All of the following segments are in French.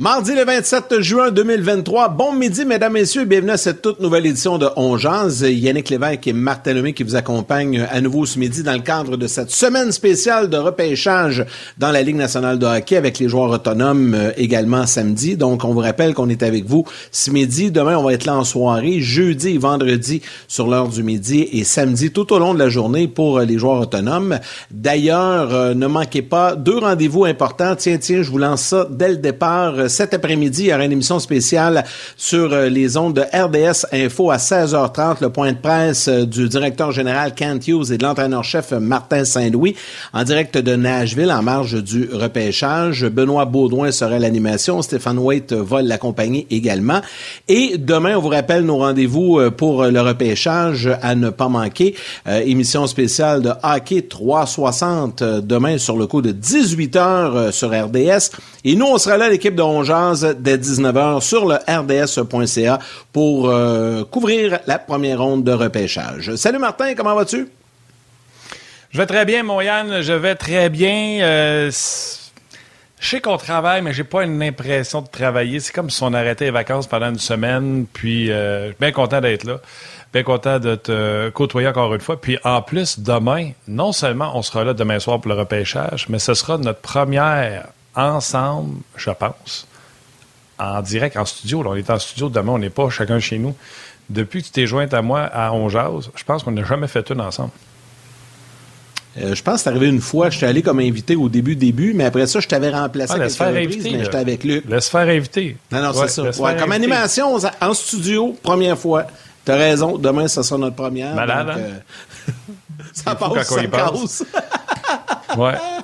Mardi le 27 juin 2023. Bon midi, mesdames, messieurs, bienvenue à cette toute nouvelle édition de On Yannick Lévesque et Marc Talomé qui vous accompagnent à nouveau ce midi dans le cadre de cette semaine spéciale de repêchage dans la Ligue nationale de hockey avec les joueurs autonomes euh, également samedi. Donc, on vous rappelle qu'on est avec vous ce midi. Demain, on va être là en soirée, jeudi et vendredi sur l'heure du midi et samedi tout au long de la journée pour euh, les joueurs autonomes. D'ailleurs, euh, ne manquez pas deux rendez-vous importants. Tiens, tiens, je vous lance ça dès le départ cet après-midi, il y aura une émission spéciale sur euh, les ondes de RDS Info à 16h30, le point de presse euh, du directeur général Kent Hughes et de l'entraîneur-chef Martin Saint-Louis en direct de Nashville en marge du repêchage. Benoît Baudouin sera l'animation. Stéphane Waite va l'accompagner également. Et demain, on vous rappelle nos rendez-vous euh, pour le repêchage à ne pas manquer. émission spéciale de Hockey 360 demain sur le coup de 18h sur RDS. Et nous, on sera là, l'équipe de Ongeaz, dès 19h sur le rds.ca pour euh, couvrir la première ronde de repêchage. Salut Martin, comment vas-tu? Je vais très bien, mon Yann. Je vais très bien. Euh, je sais qu'on travaille, mais j'ai pas une impression de travailler. C'est comme si on arrêtait les vacances pendant une semaine. Puis, euh, je suis bien content d'être là. Bien content de te côtoyer encore une fois. Puis, en plus, demain, non seulement on sera là demain soir pour le repêchage, mais ce sera notre première ensemble, je pense, en direct, en studio. on est en studio demain, on n'est pas chacun chez nous. Depuis que tu t'es joint à moi à Onjaz, je pense qu'on n'a jamais fait une ensemble. Euh, je pense que c'est arrivé une fois, je suis allé comme invité au début, début, mais après ça, je t'avais remplacé ah, faire inviter, mais j'étais avec Luc. Laisse faire inviter. Non, non, c'est ça. comme animation, en studio, première fois. T'as raison, demain, ça sera notre première. Malade, hein? euh, ça passe, ça casse. ouais.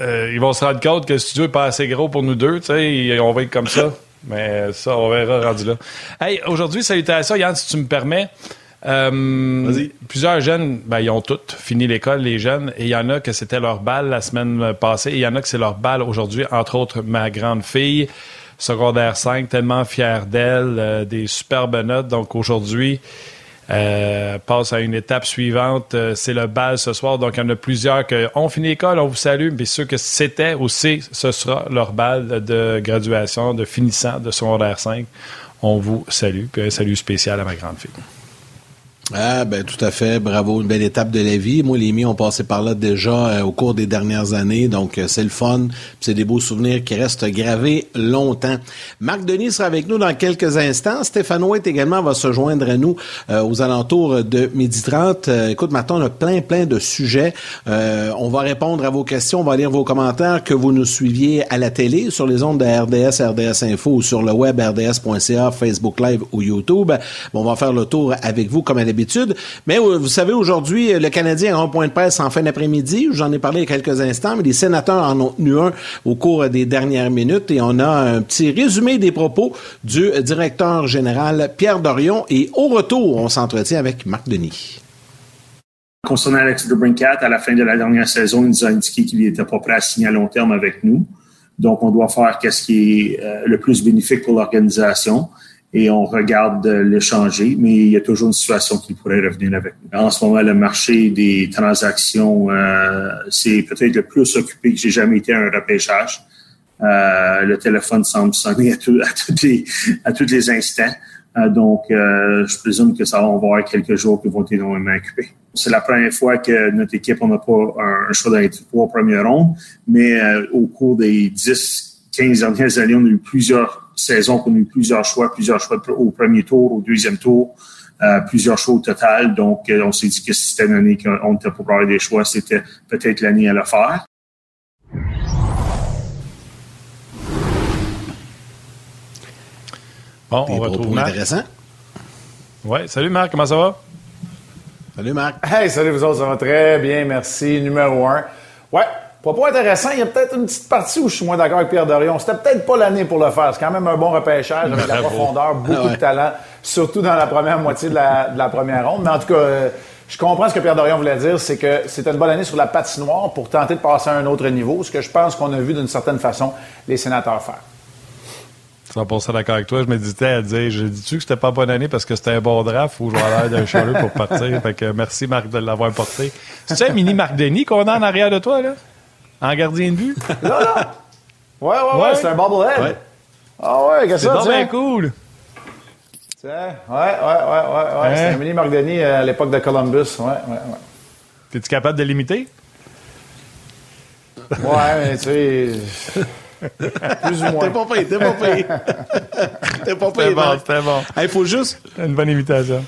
Euh, ils vont se rendre compte que le studio n'est pas assez gros pour nous deux, tu sais, on va être comme ça. Mais ça, on verra rendu là. Hey, aujourd'hui, salutations, Yann, si tu me permets. Euh, plusieurs jeunes, ben, ils ont toutes fini l'école, les jeunes, et il y en a que c'était leur balle la semaine passée, et il y en a que c'est leur balle aujourd'hui, entre autres ma grande fille, secondaire 5, tellement fière d'elle, euh, des superbes notes. Donc aujourd'hui, euh, passe à une étape suivante. Euh, c'est le bal ce soir. Donc, il y en a plusieurs qui ont fini l'école. On vous salue. Mais ceux que c'était aussi, ce sera leur bal de graduation, de finissant de secondaire 5. On vous salue. Puis un salut spécial à ma grande fille. Ah, ben tout à fait. Bravo, une belle étape de la vie. Moi, les miens ont passé par là déjà euh, au cours des dernières années, donc euh, c'est le fun. C'est des beaux souvenirs qui restent gravés longtemps. Marc Denis sera avec nous dans quelques instants. Stéphane White également va se joindre à nous euh, aux alentours de midi 30. écoute, maintenant, on a plein, plein de sujets. on va répondre à vos questions, on va lire vos commentaires, que vous nous suiviez à la télé, sur les ondes de RDS, RDS Info ou sur le web rds.ca, Facebook Live ou YouTube. On va faire le tour avec vous comme à mais euh, vous savez, aujourd'hui, euh, le Canadien a un point de presse en fin d'après-midi. J'en ai parlé il y a quelques instants, mais les sénateurs en ont tenu un au cours des dernières minutes et on a un petit résumé des propos du directeur général Pierre Dorion. Et au retour, on s'entretient avec Marc Denis. Concernant Alex Brincat, à la fin de la dernière saison, il nous a indiqué qu'il n'était pas prêt à signer à long terme avec nous. Donc, on doit faire ce qui est euh, le plus bénéfique pour l'organisation et on regarde l'échanger, mais il y a toujours une situation qui pourrait revenir avec nous. En ce moment, le marché des transactions, euh, c'est peut-être le plus occupé que j'ai jamais été à un repêchage. Euh, le téléphone semble sonner à, tout, à, tous les, à tous les instants. Euh, donc, euh, je présume que ça va avoir quelques jours qui vont être énormément occupés. C'est la première fois que notre équipe, n'a pas un, choix dans les trois premières rondes, mais euh, au cours des 10, 15 dernières années, on a eu plusieurs saison qu'on a eu plusieurs choix, plusieurs choix au premier tour, au deuxième tour, euh, plusieurs choix au total. Donc, euh, on s'est dit que si c'était une année qu'on était pour avoir des choix, c'était peut-être l'année à le faire. Bon, on retrouve Marc. intéressant. Ouais, salut Marc, comment ça va? Salut Marc. Hey, salut vous autres, ça va très bien, merci. Numéro un. Ouais, Propos intéressant, il y a peut-être une petite partie où je suis moins d'accord avec Pierre Dorion. C'était peut-être pas l'année pour le faire. C'est quand même un bon repêchage avec la profondeur, beaucoup de talent, surtout dans la première moitié de la, première ronde. Mais en tout cas, euh, je comprends ce que Pierre Dorion voulait dire, c'est que c'était une bonne année sur la patinoire pour tenter de passer à un autre niveau, ce que je pense qu'on a vu d'une certaine façon les sénateurs faire. 100% d'accord avec toi. Je méditais à dire, je dis-tu que c'était pas bonne année parce que c'était un bon draft ou je vais l'air d'un chaleur pour partir? Fait que merci Marc de l'avoir porté. C'est un mini Marc Denis qu'on a en arrière de toi, là? En gardien de but? là, là. Ouais, ouais, ouais, c'est un bobblehead. Ah ouais, qu'est-ce que ça? C'est cool. Tiens, ouais, ouais, ouais, ouais, ouais. Hein? C'était Emily Mardini à l'époque de Columbus. Ouais, ouais, ouais. T'es-tu capable de l'imiter? Ouais, mais tu sais. Plus ou moins. T'es pas payé, t'es pas payé. t'es pas payé. C'était bon, c'était bon. Il faut juste. Une bonne imitation.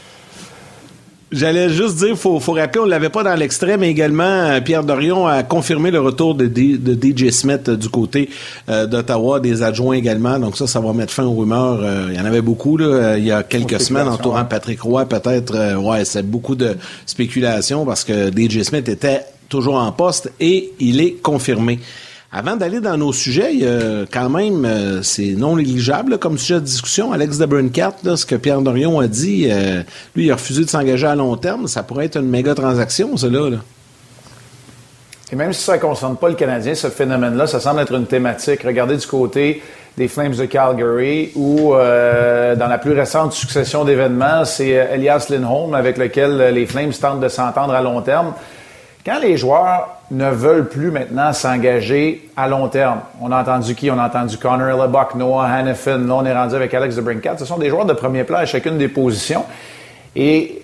J'allais juste dire, faut, faut rappeler, on l'avait pas dans l'extrait, mais également euh, Pierre Dorion a confirmé le retour de, D, de DJ Smith euh, du côté euh, d'Ottawa, des adjoints également. Donc ça, ça va mettre fin aux rumeurs. Euh, il y en avait beaucoup là, il y a quelques semaines entourant Patrick Roy, peut-être. ouais, c'est beaucoup de spéculation parce que DJ Smith était toujours en poste et il est confirmé. Avant d'aller dans nos sujets, quand même, euh, c'est non négligeable comme sujet de discussion. Alex Debrincat, ce que Pierre Dorion a dit, euh, lui, il a refusé de s'engager à long terme. Ça pourrait être une méga transaction, ça là. Et même si ça ne concerne pas le Canadien, ce phénomène-là, ça semble être une thématique. Regardez du côté des Flames de Calgary, où euh, dans la plus récente succession d'événements, c'est Elias Lindholm avec lequel les Flames tentent de s'entendre à long terme. Quand les joueurs ne veulent plus maintenant s'engager à long terme, on a entendu qui? On a entendu Connor Lebuck, Noah Hannafin, là on est rendu avec Alex de Brincat. Ce sont des joueurs de premier plan à chacune des positions. Et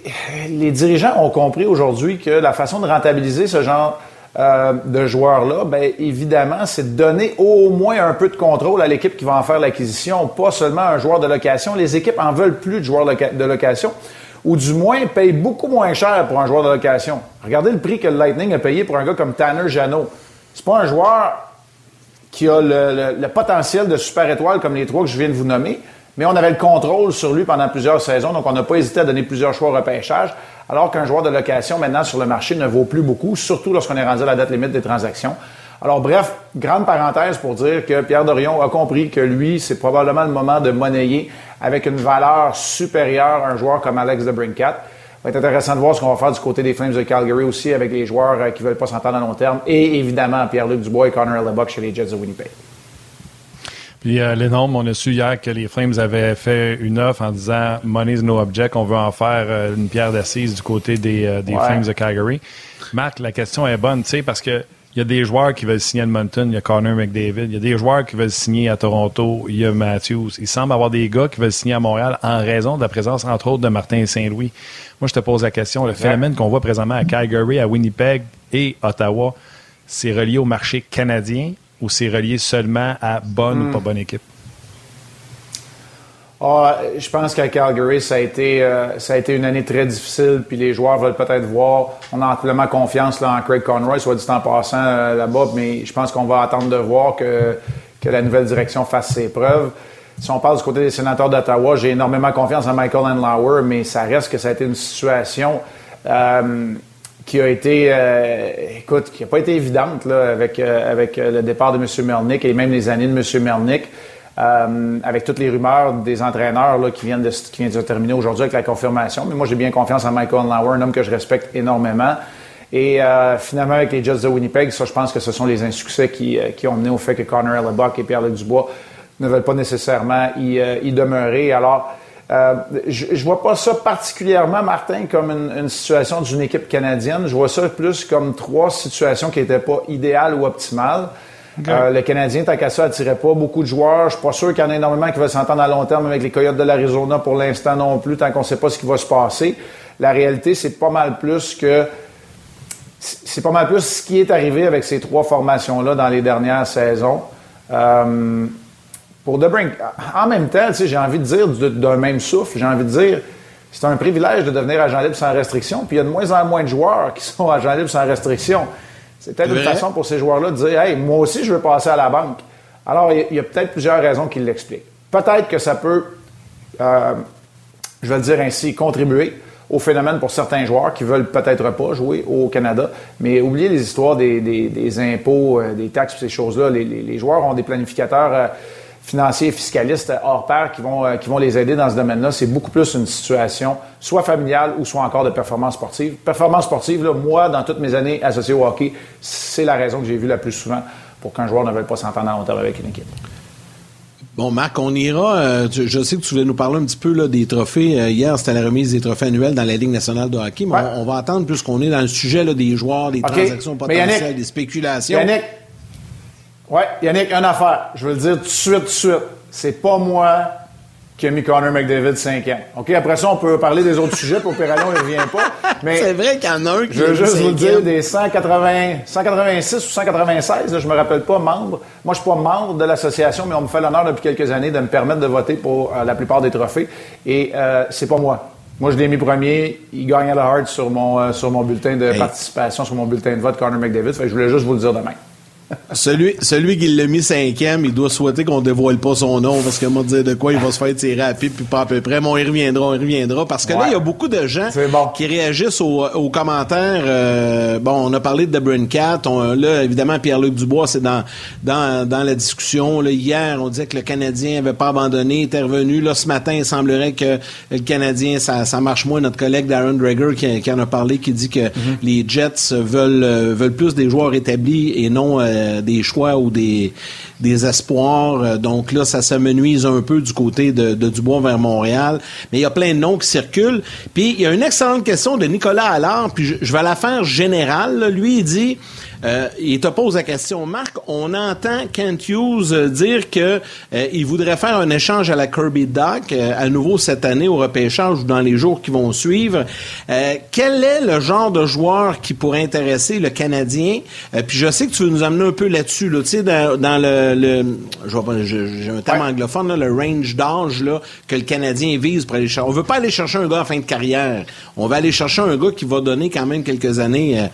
les dirigeants ont compris aujourd'hui que la façon de rentabiliser ce genre euh, de joueurs-là, bien évidemment, c'est de donner au moins un peu de contrôle à l'équipe qui va en faire l'acquisition, pas seulement un joueur de location. Les équipes en veulent plus de joueurs de location ou du moins paye beaucoup moins cher pour un joueur de location. Regardez le prix que le Lightning a payé pour un gars comme Tanner Janot. C'est pas un joueur qui a le, potentiel de super étoile comme les trois que je viens de vous nommer, mais on avait le contrôle sur lui pendant plusieurs saisons, donc on n'a pas hésité à donner plusieurs choix au repêchage, alors qu'un joueur de location maintenant sur le marché ne vaut plus beaucoup, surtout lorsqu'on est rendu à la date limite des transactions. Alors bref, grande parenthèse pour dire que Pierre Dorion a compris que lui, c'est probablement le moment de monnayer avec une valeur supérieure à un joueur comme Alex de Brincat. Ça va être intéressant de voir ce qu'on va faire du côté des Flames de Calgary aussi avec les joueurs euh, qui ne veulent pas s'entendre à long terme et évidemment Pierre-Luc Dubois et Connor Lebuck chez les Jets de Winnipeg. Puis euh, l'énorme, on a su hier que les Flames avaient fait une offre en disant Money's no object, on veut en faire euh, une pierre d'assise du côté des, euh, des Flames de Calgary. Marc, la question est bonne, tu sais, parce que il y a des joueurs qui veulent signer à Edmonton, il y a Connor McDavid. Il y a des joueurs qui veulent signer à Toronto, il y a Matthews. Il semble avoir des gars qui veulent signer à Montréal en raison de la présence, entre autres, de Martin Saint-Louis. Moi, je te pose la question. Le phénomène qu'on voit présentement à Calgary, à Winnipeg et Ottawa, c'est relié au marché canadien ou c'est relié seulement à bonne ou pas hmm. bonne équipe? Ah, je pense qu'à Calgary, ça a, été, euh, ça a été une année très difficile, puis les joueurs veulent peut-être voir. On a amplement confiance là, en Craig Conroy, soit dit en passant euh, là-bas, mais je pense qu'on va attendre de voir que, que la nouvelle direction fasse ses preuves. Si on parle du côté des sénateurs d'Ottawa, j'ai énormément confiance en Michael Andlauer, mais ça reste que ça a été une situation euh, qui a été, écoute, qui n'a pas été évidente là, avec, avec le départ de M. Melnick et même les années de M. Melnick. Euh, avec toutes les rumeurs des entraîneurs là, qui, viennent de, qui viennent de terminer aujourd'hui avec la confirmation. Mais moi, j'ai bien confiance en Michael Lauer, un homme que je respecte énormément. Et euh, finalement, avec les Jets de Winnipeg, ça, je pense que ce sont les insuccès qui, euh, qui ont mené au fait que Connor Hellebuck et Pierre-Luc Dubois ne veulent pas nécessairement y, y demeurer. Alors, je, je vois pas ça particulièrement, Martin, comme une, une situation d'une équipe canadienne. Je vois ça plus comme trois situations qui n'étaient pas idéales ou optimales. Euh, le Canadien, tant qu'à ça, attirait pas beaucoup de joueurs. Je suis pas sûr qu'il y en ait énormément qui veulent s'entendre à long terme avec les Coyotes de l'Arizona pour l'instant non plus, tant qu'on sait pas ce qui va se passer. La réalité, c'est pas mal plus que c'est pas mal plus ce qui est arrivé avec ces trois formations-là dans les dernières saisons. Euh, pour The Brink, en même temps, j'ai envie de dire d'un même souffle, j'ai envie de dire, c'est un privilège de devenir agent libre sans restriction, puis il y a de moins en moins de joueurs qui sont agents libres sans restriction. C'est peut-être une façon pour ces joueurs-là de dire Hey, moi aussi, je veux passer à la banque. Alors, il y a, peut-être plusieurs raisons qui l'expliquent. Peut-être que ça peut, euh, je vais le dire ainsi, contribuer au phénomène pour certains joueurs qui veulent peut-être pas jouer au Canada. Mais oubliez les histoires des, impôts, euh, des taxes, ces choses-là. Les, joueurs ont des planificateurs. Euh, financiers et fiscalistes hors pair qui vont, euh, qui vont les aider dans ce domaine-là. C'est beaucoup plus une situation soit familiale ou soit encore de performance sportive. Performance sportive, là, moi, dans toutes mes années associées au hockey, c'est la raison que j'ai vue la plus souvent pour qu'un joueur ne veuille pas s'entendre en terme avec une équipe. Bon, Marc, on ira. Euh, je sais que tu voulais nous parler un petit peu là, des trophées. Euh, hier, c'était la remise des trophées annuels dans la Ligue nationale de hockey. Mais on, va attendre puisqu'on est dans le sujet là, des joueurs, des transactions potentielles, des spéculations. Oui, Yannick, une affaire. Je veux le dire tout de suite, tout de suite. c'est pas moi qui a mis Connor McDavid cinquième. OK, après ça, on peut parler des autres sujets, pour Perrallon, il revient pas. Mais c'est vrai qu'il y en a un qui Je veux juste vous dire, des 180, 186 ou 196, je me rappelle pas, membre. Moi, je suis pas membre de l'association, mais on me fait l'honneur depuis quelques années de me permettre de voter pour euh, la plupart des trophées. Et euh, c'est pas moi. Moi, je l'ai mis premier. Il gagne à la hard sur mon, euh, sur mon bulletin de participation, sur mon bulletin de vote, Connor McDavid. Fait je voulais juste vous le dire demain celui, celui qui l'a mis cinquième, il doit souhaiter qu'on dévoile pas son nom parce que moi dire de quoi il va se faire tirer à pied puis pas à peu près. Mais on y reviendra, on y reviendra parce que là il y a beaucoup de gens qui réagissent aux, commentaires. Euh, bon, on a parlé de The Cat. là, évidemment, Pierre-Luc Dubois, c'est dans, dans, dans la discussion. Là, hier, on disait que le Canadien avait pas abandonné, était revenu. Là, ce matin, il semblerait que le Canadien, ça, ça marche moins. Notre collègue Darren Drager qui, en a parlé, qui dit que mm-hmm. les Jets veulent, euh, veulent plus des joueurs établis et non euh, euh, des choix ou des, des espoirs. Euh, donc là, ça s'amenuise un peu du côté de, Dubois vers Montréal. Mais il y a plein de noms qui circulent. Puis il y a une excellente question de Nicolas Allard, puis je, vais la faire générale. Lui, il dit euh, il te pose la question, Marc, on entend Kent Hughes euh, dire que euh, il voudrait faire un échange à la Kirby Dock à nouveau cette année au repêchage ou dans les jours qui vont suivre. quel est le genre de joueur qui pourrait intéresser le Canadien? puis je sais que tu veux nous amener un peu là-dessus, là, tu sais, dans, dans le, le j'ai un terme anglophone, là, le range d'âge là, que le Canadien vise pour aller chercher. On veut pas aller chercher un gars en fin de carrière. On va aller chercher un gars qui va donner quand même quelques années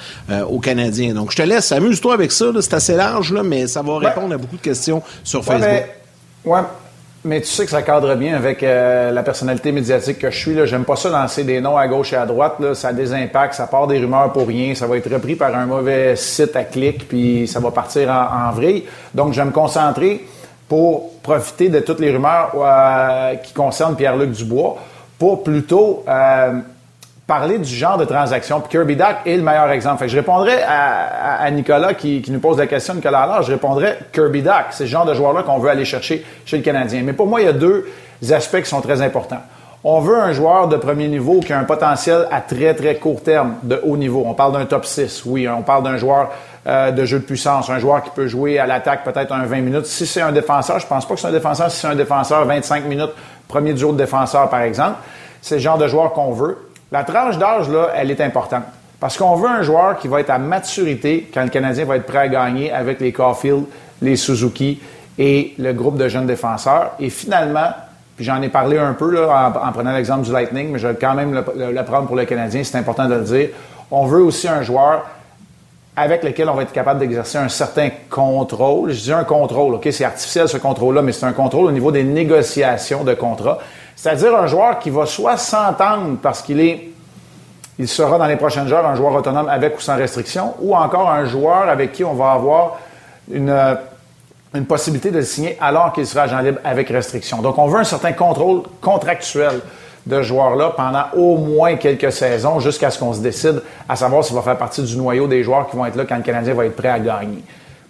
aux Canadiens. Donc je te laisse, amuse-toi avec ça. C'est assez large, là, mais ça va répondre à beaucoup de questions sur Facebook. Mais, ouais, mais tu sais que ça cadre bien avec euh, la personnalité médiatique que je suis. J'aime pas ça lancer des noms à gauche et à droite. Là. Ça a des impacts, ça part des rumeurs pour rien. Ça va être repris par un mauvais site à clic, puis ça va partir en, en vrille. Donc, je vais me concentrer pour profiter de toutes les rumeurs euh, qui concernent Pierre-Luc Dubois pour plutôt euh, parler du genre de transaction. Puis Kirby Duck est le meilleur exemple. Je répondrais à, Nicolas qui, nous pose la question, Nicolas alors je répondrais Kirby Duck. C'est ce genre de joueur-là qu'on veut aller chercher chez le Canadien. Mais pour moi, il y a deux aspects qui sont très importants. On veut un joueur de premier niveau qui a un potentiel à très, très court terme de haut niveau. On parle d'un top 6, oui. On parle d'un joueur euh, de jeu de puissance, un joueur qui peut jouer à l'attaque peut-être un 20 minutes. Si c'est un défenseur, je pense pas que c'est un défenseur. Si c'est un défenseur, 25 minutes, premier jour de défenseur, par exemple. C'est le genre de joueur qu'on veut. La tranche d'âge, là, elle est importante. Parce qu'on veut un joueur qui va être à maturité quand le Canadien va être prêt à gagner avec les Caulfield, les Suzuki et le groupe de jeunes défenseurs. Et finalement, puis j'en ai parlé un peu là, en, prenant l'exemple du Lightning, mais je vais quand même le, prendre pour le Canadien, c'est important de le dire. On veut aussi un joueur avec lequel on va être capable d'exercer un certain contrôle. Je dis un contrôle, OK, c'est artificiel ce contrôle-là, mais c'est un contrôle au niveau des négociations de contrat. C'est-à-dire un joueur qui va soit s'entendre parce qu'il est, il sera dans les prochaines heures un joueur autonome avec ou sans restriction, ou encore un joueur avec qui on va avoir une, euh, possibilité de signer alors qu'il sera agent libre avec restriction. Donc, on veut un certain contrôle contractuel de joueur-là pendant au moins quelques saisons jusqu'à ce qu'on se décide à savoir s'il va faire partie du noyau des joueurs qui vont être là quand le Canadien va être prêt à gagner.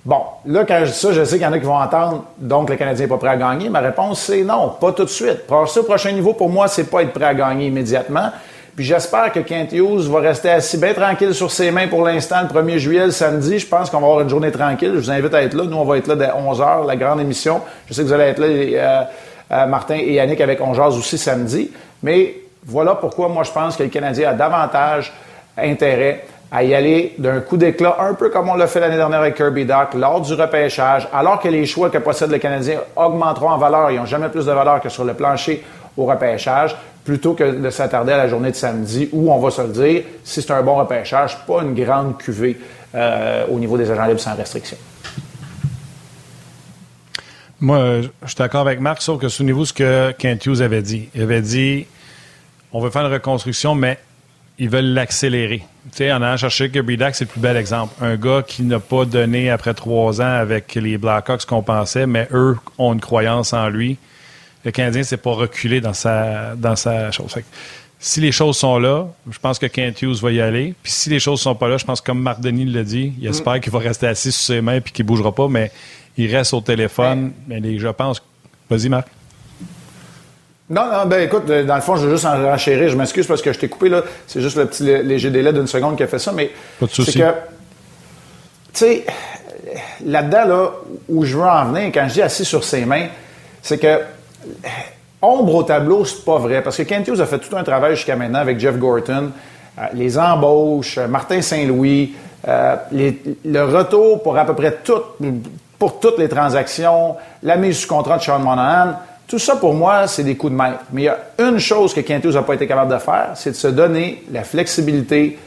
Bon, là, quand je dis ça, je sais qu'il y en a qui vont entendre, donc le Canadien n'est pas prêt à gagner. Ma réponse, c'est non, pas tout de suite. Passer au prochain niveau, pour moi, c'est pas être prêt à gagner immédiatement. Puis j'espère que Kent Hughes va rester assis bien tranquille sur ses mains pour l'instant le 1er juillet, le samedi. Je pense qu'on va avoir une journée tranquille. Je vous invite à être là. Nous, on va être là dès 11h, la grande émission. Je sais que vous allez être là, euh, euh, Martin et Yannick, avec On aussi samedi. Mais voilà pourquoi moi, je pense que le Canadien a davantage intérêt à y aller d'un coup d'éclat, un peu comme on l'a fait l'année dernière avec Kirby Doc, lors du repêchage, alors que les choix que possède le Canadien augmenteront en valeur, ils n'ont jamais plus de valeur que sur le plancher au repêchage, plutôt que de s'attarder à la journée de samedi où, on va se le dire, si c'est un bon repêchage, pas une grande cuvée euh, au niveau des agents libres sans restriction. Moi, je suis d'accord avec Marc, sauf que souvenez-vous ce que Kent Hughes avait dit. Il avait dit on veut faire une reconstruction, mais ils veulent l'accélérer. Tu sais, en allant chercher Kirby Dax, c'est le plus bel exemple. Un gars qui n'a pas donné après trois ans avec les Blackhawks qu'on pensait, mais eux ont une croyance en lui. Le Canadien s'est pas reculé dans sa, dans sa chose. si les choses sont là, je pense que Kent Hughes va y aller. Puis si les choses sont pas là, je pense que comme Marc Denis l'a dit, il espère qu'il va rester assis sur ses mains puis qu'il bougera pas, mais il reste au téléphone. Mais je pense. Vas-y, Marc. Non, non, ben écoute, euh, dans le fond, je veux juste en renchérir. Je m'excuse parce que je t'ai coupé, là. C'est juste le petit léger délai d'une seconde qui a fait ça, mais. C'est que. Tu sais, là-dedans, là, où je veux en venir, quand je dis assis sur ses mains, c'est que ombre au tableau, c'est pas vrai. Parce que Kent Hughes a fait tout un travail jusqu'à maintenant avec Jeff Gorton. Euh, les embauches, euh, Martin Saint-Louis, euh, le retour pour à peu près tout, pour toutes les transactions, la mise sous contrat de Sean Monahan. Tout ça, pour moi, c'est des coups de maître. Mais il y a une chose que Hughes n'a pas été capable de faire, c'est de se donner la flexibilité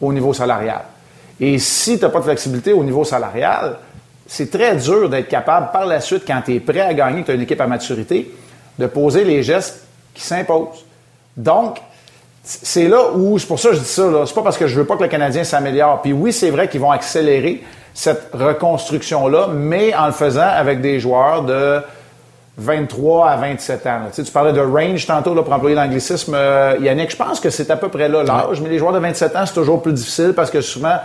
au niveau salarial. Et si tu n'as pas de flexibilité au niveau salarial, c'est très dur d'être capable par la suite, quand tu es prêt à gagner, tu as une équipe à maturité, de poser les gestes qui s'imposent. Donc, c'est là où, c'est pour ça que je dis ça, c'est pas parce que je veux pas que le Canadien s'améliore. Puis oui, c'est vrai qu'ils vont accélérer cette reconstruction-là, mais en le faisant avec des joueurs de 23 à 27 ans. Tu, sais, tu parlais de range tantôt là, pour employer l'anglicisme, euh, Yannick. Je pense que c'est à peu près là l'âge, mais les joueurs de 27 ans, c'est toujours plus difficile parce que souvent,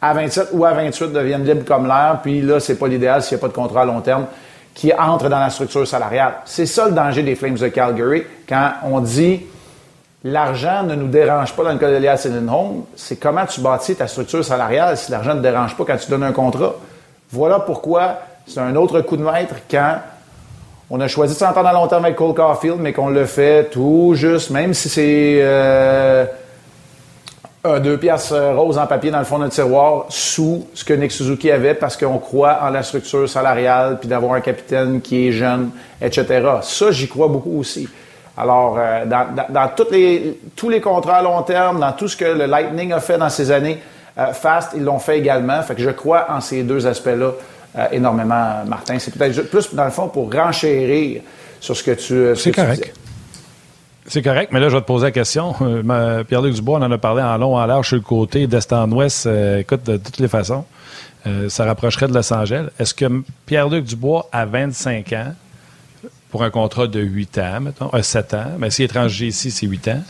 à 27 ou à 28, deviennent libres comme l'air. Puis là, c'est pas l'idéal s'il n'y a pas de contrat à long terme qui entre dans la structure salariale. C'est ça le danger des Flames de Calgary quand on dit l'argent ne nous dérange pas dans le cas d'Elias Home, c'est comment tu bâtis ta structure salariale si l'argent ne te dérange pas quand tu donnes un contrat. Voilà pourquoi c'est un autre coup de maître quand on a choisi de s'entendre à long terme avec Cole Caulfield, mais qu'on le fait tout juste, même si c'est euh, deux pièces euh, roses en papier dans le fond d'un tiroir sous ce que Nick Suzuki avait parce qu'on croit en la structure salariale puis d'avoir un capitaine qui est jeune, etc. Ça, j'y crois beaucoup aussi. Alors, euh, dans, tous les contrats à long terme, dans tout ce que le Lightning a fait dans ces années fast, ils l'ont fait également. Fait que je crois en ces deux aspects-là énormément, Martin. C'est peut-être plus, dans le fond, pour renchérir sur ce que tu, C'est correct. C'est correct, mais là, je vais te poser la question. Euh, Pierre-Luc Dubois, on en a parlé en long, en large sur le côté, d'est en ouest. Euh, écoute, de toutes les façons, euh, ça rapprocherait de Los Angeles. Est-ce que Pierre-Luc Dubois, à 25 ans, pour un contrat de 8 ans, mettons, 7 ans, mais si étranger ici, c'est 8 ans,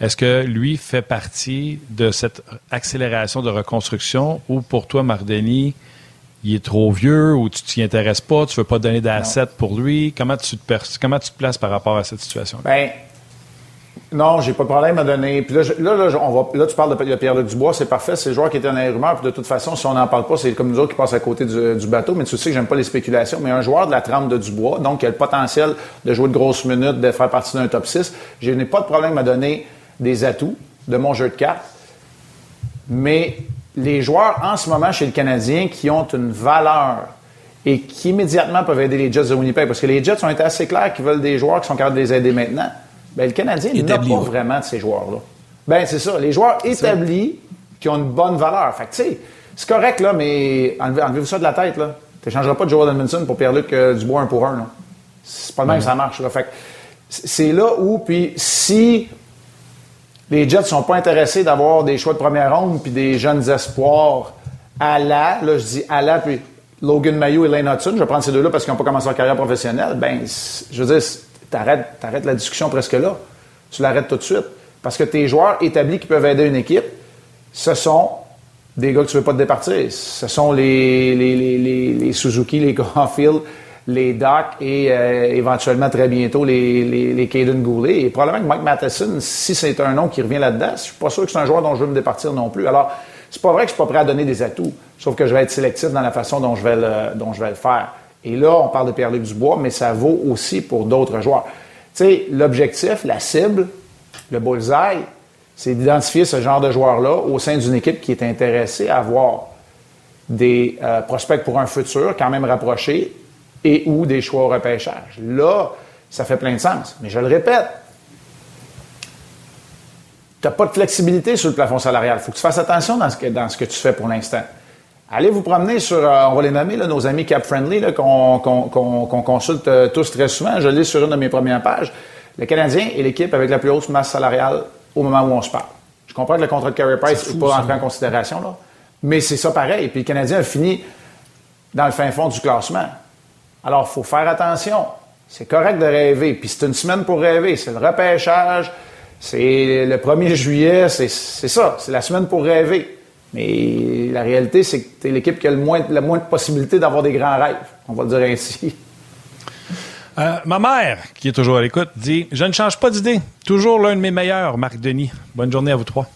est-ce que lui fait partie de cette accélération de reconstruction ou pour toi, Mardeni, il est trop vieux ou tu t'y intéresses pas, tu veux pas donner d'assets pour lui? Comment tu, te, comment tu te places par rapport à cette situation? -là? Ben, non, j'ai pas de problème à donner. Puis là, là, on va, là tu parles de, Pierre-Luc Dubois, c'est parfait. C'est le joueur qui était dans les rumeurs. Puis de toute façon, si on n'en parle pas, c'est comme nous autres qui passent à côté du, bateau. Mais tu sais que j'aime pas les spéculations. Mais un joueur de la trame de Dubois, donc qui a le potentiel de jouer de grosses minutes, de faire partie d'un top 6, je n'ai pas de problème à donner des atouts de mon jeu de cartes. Mais les joueurs en ce moment chez le Canadien qui ont une valeur et qui immédiatement peuvent aider les Jets de Winnipeg, parce que les Jets ont été assez clairs qu'ils veulent des joueurs qui sont capables de les aider maintenant. Bien, le Canadien n'a pas vraiment de ces joueurs-là. Ben c'est ça. Les joueurs établis qui ont une bonne valeur. Fait tu sais, c'est correct, là, mais enlevez, vous ça de la tête, là. Tu n'échangeras pas de Joel Edmondson pour Pierre-Luc euh, Dubois un pour un, là. C'est pas le même que ça marche, là. Fait c'est là où, puis si les Jets sont pas intéressés d'avoir des choix de première ronde puis des jeunes espoirs à la, là, je dis à la, puis Logan Mayo et Lane Hudson, je vais prendre ces deux-là parce qu'ils n'ont pas commencé leur carrière professionnelle, ben, je veux dire, t'arrêtes, arrêtes la discussion presque là. Tu l'arrêtes tout de suite. Parce que tes joueurs établis qui peuvent aider une équipe, ce sont des gars que tu ne veux pas te départir. Ce sont les, les, Suzuki, les Caulfield, les Doc et euh, éventuellement très bientôt les, les, les Caden Goulet. Et probablement que Mike Matheson, si c'est un nom qui revient là-dedans, je suis pas sûr que c'est un joueur dont je veux me départir non plus. Alors, c'est pas vrai que je suis pas prêt à donner des atouts, sauf que je vais être sélectif dans la façon dont je vais dont je vais le faire. Et là, on parle de Pierre-Luc Dubois, mais ça vaut aussi pour d'autres joueurs. Tu sais, l'objectif, la cible, le bullseye, c'est d'identifier ce genre de joueur-là au sein d'une équipe qui est intéressée à avoir des euh, prospects pour un futur quand même rapproché et ou des choix au repêchage. Là, ça fait plein de sens. Mais je le répète, tu n'as pas de flexibilité sur le plafond salarial. Il faut que tu fasses attention dans ce que, dans ce que tu fais pour l'instant. Allez vous promener sur, euh, on va les nommer, nos amis Cap Friendly, qu'on consulte euh, tous très souvent. Je lis sur une de mes premières pages. Le Canadien est l'équipe avec la plus haute masse salariale au moment où on se parle. Je comprends que le contrat de Carey Price n'est pas entré en considération, là. Mais c'est ça pareil. Puis le Canadien a fini dans le fin fond du classement. Alors, il faut faire attention. C'est correct de rêver. Puis c'est une semaine pour rêver. C'est le repêchage. C'est le 1er juillet. C'est ça. C'est la semaine pour rêver. Mais la réalité, c'est que tu es l'équipe qui a le moins, la moins de possibilités d'avoir des grands rêves, on va le dire ainsi. Euh, ma mère, qui est toujours à l'écoute, dit Je ne change pas d'idée. Toujours l'un de mes meilleurs, Marc Denis. Bonne journée à vous trois.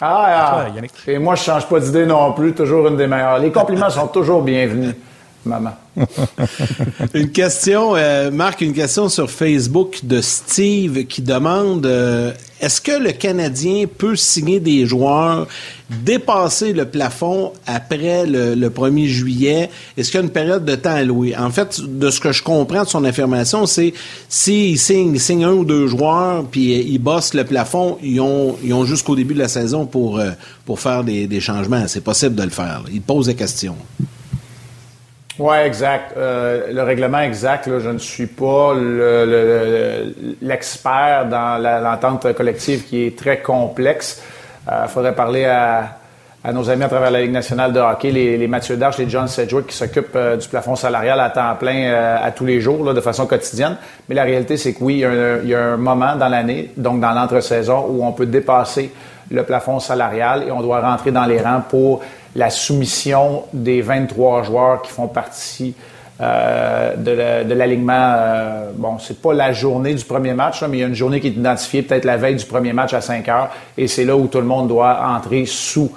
Ah, ah. Et moi, je ne change pas d'idée non plus. Toujours une des meilleures. Les compliments sont toujours bienvenus. Maman. une question, euh, Marc, une question sur Facebook de Steve qui demande euh, est-ce que le Canadien peut signer des joueurs, dépasser le plafond après le, 1er juillet? Est-ce qu'il y a une période de temps allouée? En fait, de ce que je comprends de son affirmation, c'est s'il signe, signe un ou deux joueurs, puis ils bossent le plafond, ils ont, jusqu'au début de la saison pour, euh, pour faire des, des changements. C'est possible de le faire. Il pose des questions. Oui, exact. Euh, le règlement exact, là, je ne suis pas l'expert dans l'entente collective qui est très complexe. Il euh, faudrait parler à, nos amis à travers la Ligue nationale de hockey, les, les Mathieu Darche, les John Sedgwick qui s'occupent euh, du plafond salarial à temps plein à tous les jours, là, de façon quotidienne. Mais la réalité, c'est que oui, il y, a un, il y a un moment dans l'année, donc dans l'entre-saison, où on peut dépasser le plafond salarial et on doit rentrer dans les rangs pour la soumission des 23 joueurs qui font partie euh, de l'alignement. Euh, bon, c'est pas la journée du premier match, mais il y a une journée qui est identifiée peut-être la veille du premier match à 5 heures, et c'est là où tout le monde doit entrer sous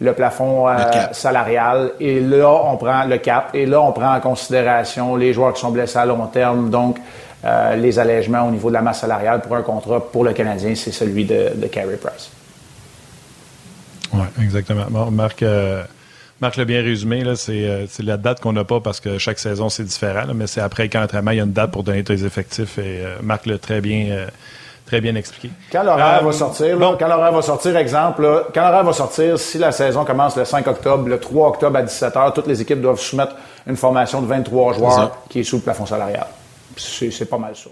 le plafond euh, salarial. Et là, on prend le cap, et là, on prend en considération les joueurs qui sont blessés à long terme, donc euh, les allègements au niveau de la masse salariale pour un contrat pour le Canadien, c'est celui de, de Carey Price. Oui, exactement. Marc, euh, Marc l'a bien résumé. euh, c'est, la date qu'on n'a pas parce que chaque saison, c'est différent. mais c'est après quand il y a une date pour donner tes effectifs. Et euh, Marc l'a très bien, très bien expliqué. Quand l'horaire va sortir, bon. quand l'horaire va sortir, exemple, quand l'horaire va sortir, si la saison commence le 5 octobre, le 3 octobre à 17h, toutes les équipes doivent soumettre une formation de 23 joueurs qui est sous le plafond salarial. C'est, pas mal ça.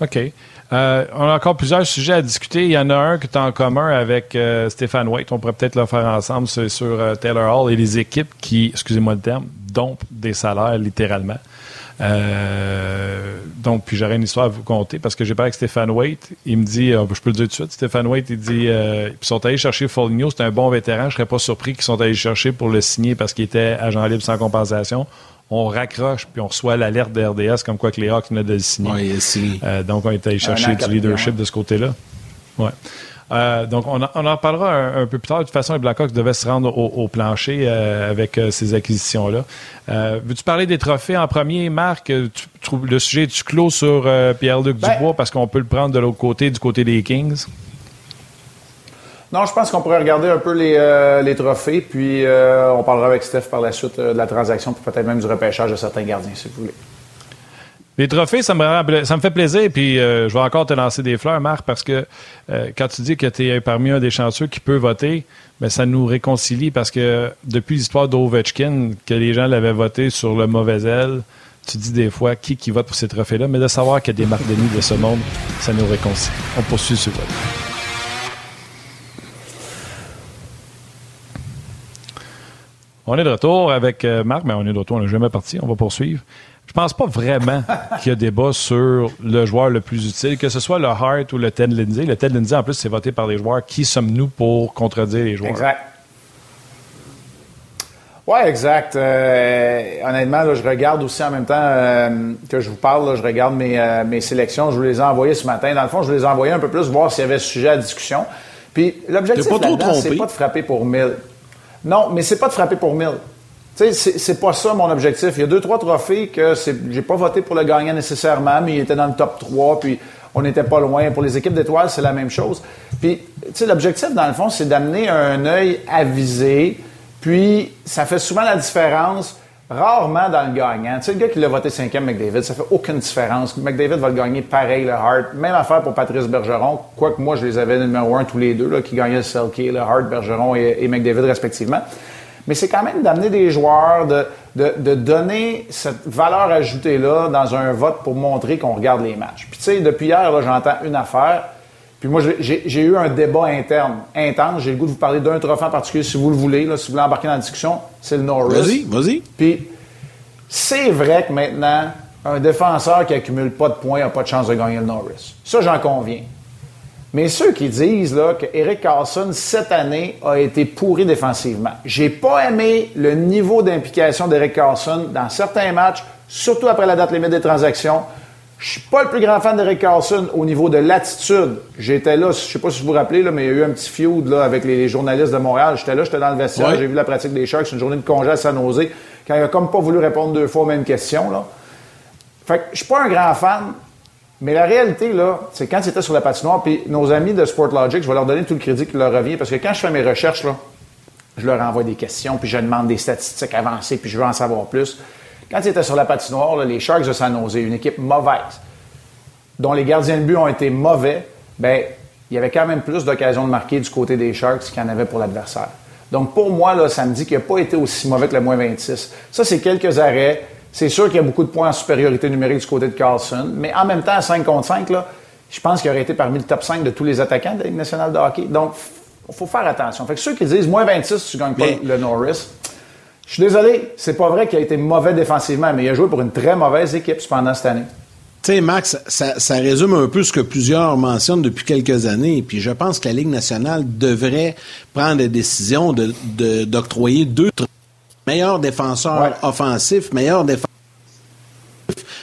OK. Euh, on a encore plusieurs sujets à discuter. Il y en a un qui est en commun avec euh, Stéphane White. On pourrait peut-être le faire ensemble. Sur euh, Taylor Hall et les équipes qui, excusez-moi le terme, dompent des salaires littéralement. donc, puis j'aurais une histoire à vous conter parce que j'ai parlé avec Stéphane White. Il me dit, je peux le dire tout de suite, Stéphane White, il dit, ils sont allés chercher Foligno, c'est un bon vétéran. Je serais pas surpris qu'ils sont allés chercher pour le signer parce qu'il était agent libre sans compensation on raccroche puis on reçoit l'alerte de RDS comme quoi que les Hawks venaient de le signer. Euh, donc, on est allé chercher du leadership de ce côté-là. Ouais. Euh, donc, on, en reparlera un, peu plus tard. De toute façon, les Blackhawks devaient se rendre au, plancher euh, avec ces acquisitions-là. Veux-tu parler des trophées en premier, Marc? Tu, le sujet tu clos sur Pierre-Luc ben Dubois parce qu'on peut le prendre de l'autre côté, du côté des Kings? Non, je pense qu'on pourrait regarder un peu les, euh, trophées, puis euh, on parlera avec Steph par la suite euh, de la transaction, puis peut-être même du repêchage de certains gardiens, si vous voulez. Les trophées, ça me, ça fait plaisir, puis je vais encore te lancer des fleurs, Marc, parce que quand tu dis que tu es parmi un des chanceux qui peut voter, mais ben, ça nous réconcilie parce que depuis l'histoire d'Ovechkin, que les gens l'avaient voté sur le mauvais aile, tu dis des fois qui qui vote pour ces trophées-là, mais de savoir qu'il y a des Marc de ce monde, ça nous réconcilie. On poursuit ce vote. On est de retour avec euh, Marc, mais on est de retour, on n'est jamais parti, on va poursuivre. Je pense pas vraiment qu'il y a débat sur le joueur le plus utile, que ce soit le Hart ou le Ted Lindsay. Le Ted Lindsay, en plus, c'est voté par les joueurs. Qui sommes-nous pour contredire les joueurs? Exact. Oui, exact. Euh, honnêtement, là, je regarde aussi en même temps euh, que je vous parle, je regarde mes, mes, sélections. Je vous les ai envoyées ce matin. Dans le fond, je vous les ai envoyées un peu plus, voir s'il y avait sujet à discussion. Puis l'objectif, c'est pas de frapper pour mille. Non, mais c'est pas de frapper pour mille. Tu sais, c'est pas ça mon objectif. Il y a deux, trois trophées que j'ai pas voté pour le gagnant nécessairement, mais il était dans le top 3, puis on n'était pas loin. Pour les équipes d'étoiles, c'est la même chose. Puis, tu sais, l'objectif, dans le fond, c'est d'amener un œil avisé, puis ça fait souvent la différence rarement dans le gagnant. Tu sais, le gars qui l'a voté cinquième, McDavid, ça fait aucune différence. McDavid va le gagner pareil, le Hart. Même affaire pour Patrice Bergeron, quoique moi, je les avais numéro un tous les deux, là, qui gagnaient le Selkie, le Hart, Bergeron et, McDavid respectivement. Mais c'est quand même d'amener des joueurs, de, de, de, donner cette valeur ajoutée-là dans un vote pour montrer qu'on regarde les matchs. Puis tu sais, depuis hier, j'entends une affaire. Puis moi, j'ai eu un débat interne, intense. J'ai le goût de vous parler d'un trophée en particulier, si vous le voulez, là, si vous voulez embarquer dans la discussion, c'est le Norris. Vas-y, vas-y. Puis c'est vrai que maintenant, un défenseur qui accumule pas de points n'a pas de chance de gagner le Norris. Ça, j'en conviens. Mais ceux qui disent là, que Eric Carlson, cette année, a été pourri défensivement. J'ai pas aimé le niveau d'implication d'Eric Carlson dans certains matchs, surtout après la date limite des transactions. Je suis pas le plus grand fan d'Eric Carlson au niveau de l'attitude. J'étais là, je sais pas si vous vous rappelez, là, mais il y a eu un petit feud là, avec les, journalistes de Montréal. J'étais là, j'étais dans le vestiaire, j'ai vu la pratique des Sharks, une journée de congé à San Jose, quand il a comme pas voulu répondre deux fois aux mêmes questions. Là. Fait que je suis pas un grand fan, mais la réalité, là, c'est quand c'était sur la patinoire, puis nos amis de Sportlogic, je vais leur donner tout le crédit qui leur revient, parce que quand je fais mes recherches, là, je leur envoie des questions, puis je demande des statistiques avancées, puis je veux en savoir plus. Quand c'était sur la patinoire, là, les Sharks de San Jose, une équipe mauvaise, dont les gardiens de but ont été mauvais, ben il y avait quand même plus d'occasions de marquer du côté des Sharks qu'il y en avait pour l'adversaire. Donc, pour moi, là, ça me dit qu'il n'a pas été aussi mauvais que le moins 26. Ça, c'est quelques arrêts. C'est sûr qu'il y a beaucoup de points en supériorité numérique du côté de Carlson, mais en même temps, à 5 contre 5, là, je pense qu'il aurait été parmi le top 5 de tous les attaquants de la Ligue nationale de hockey. Donc, il faut faire attention. Fait que ceux qui disent moins 26 si tu gagnes pas le Norris, je suis désolé, c'est pas vrai qu'il a été mauvais défensivement, mais il a joué pour une très mauvaise équipe pendant cette année. Tu sais, Max, ça, résume un peu ce que plusieurs mentionnent depuis quelques années. Puis je pense que la Ligue nationale devrait prendre des décisions d'octroyer de, deux meilleurs défenseurs offensifs, meilleurs défenseurs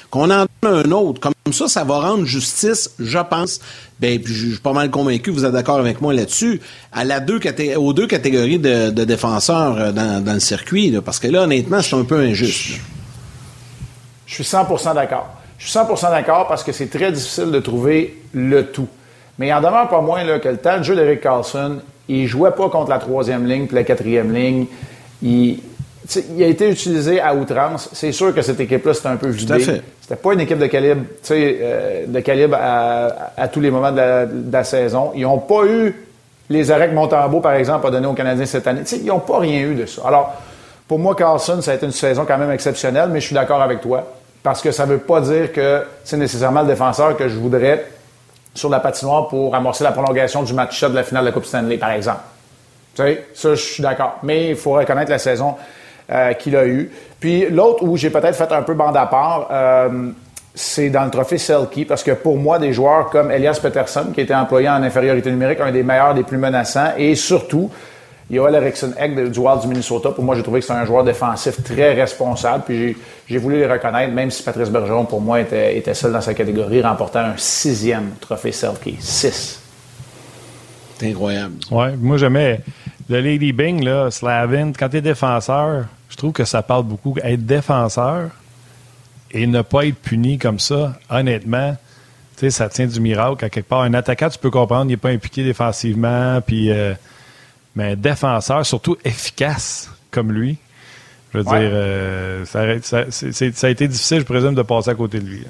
qu'on en donne un autre. Comme ça, ça va rendre justice, je pense. Ben, puis je suis pas mal convaincu, vous êtes d'accord avec moi là-dessus, à deux aux deux catégories de, défenseurs euh, dans, le circuit, parce que là, honnêtement, c'est un peu injuste. Je suis 100% d'accord. Je suis 100% d'accord parce que c'est très difficile de trouver le tout. Mais il en demeure pas moins là, que le temps de jeu d'Eric Carlson, il jouait pas contre la troisième ligne puis la quatrième ligne. Il, il a été utilisé à outrance. C'est sûr que cette équipe-là, c'était un peu vidée. C'était pas une équipe de calibre, euh, de calibre à, tous les moments de la, saison. Ils n'ont pas eu les arrêts que Montembeau, par exemple, a donné aux Canadiens cette année. ils n'ont pas rien eu de ça. Alors, pour moi, Carlson, ça a été une saison quand même exceptionnelle, mais je suis d'accord avec toi. Parce que ça ne veut pas dire que c'est nécessairement le défenseur que je voudrais sur la patinoire pour amorcer la prolongation du match de la finale de la Coupe Stanley, par exemple. Tu sais, ça, je suis d'accord. Mais il faut reconnaître la saison euh, qu'il a eue. Puis l'autre où j'ai peut-être fait un peu bande à part, euh, c'est dans le trophée Selkie, parce que pour moi, des joueurs comme Elias Peterson, qui était employé en infériorité numérique, un des meilleurs, des plus menaçants, et surtout, Yoel Eriksson Egg du Wild du Minnesota, pour moi, j'ai trouvé que c'était un joueur défensif très responsable, puis j'ai voulu les reconnaître, même si Patrice Bergeron, pour moi, était, était seul dans sa catégorie, remportant un sixième trophée Selkie. Six. C'est incroyable. Ouais, moi, j'aimais le Lady Bing, là, Slavin, quand tu es défenseur, je trouve que ça parle beaucoup. Être défenseur et ne pas être puni comme ça, honnêtement, tu sais, ça tient du miracle. À quelque part, un attaquant, tu peux comprendre, il n'est pas impliqué défensivement, puis... Euh, mais défenseur, surtout efficace comme lui. Je veux dire, euh, ça, a été difficile, je présume, de passer à côté de lui.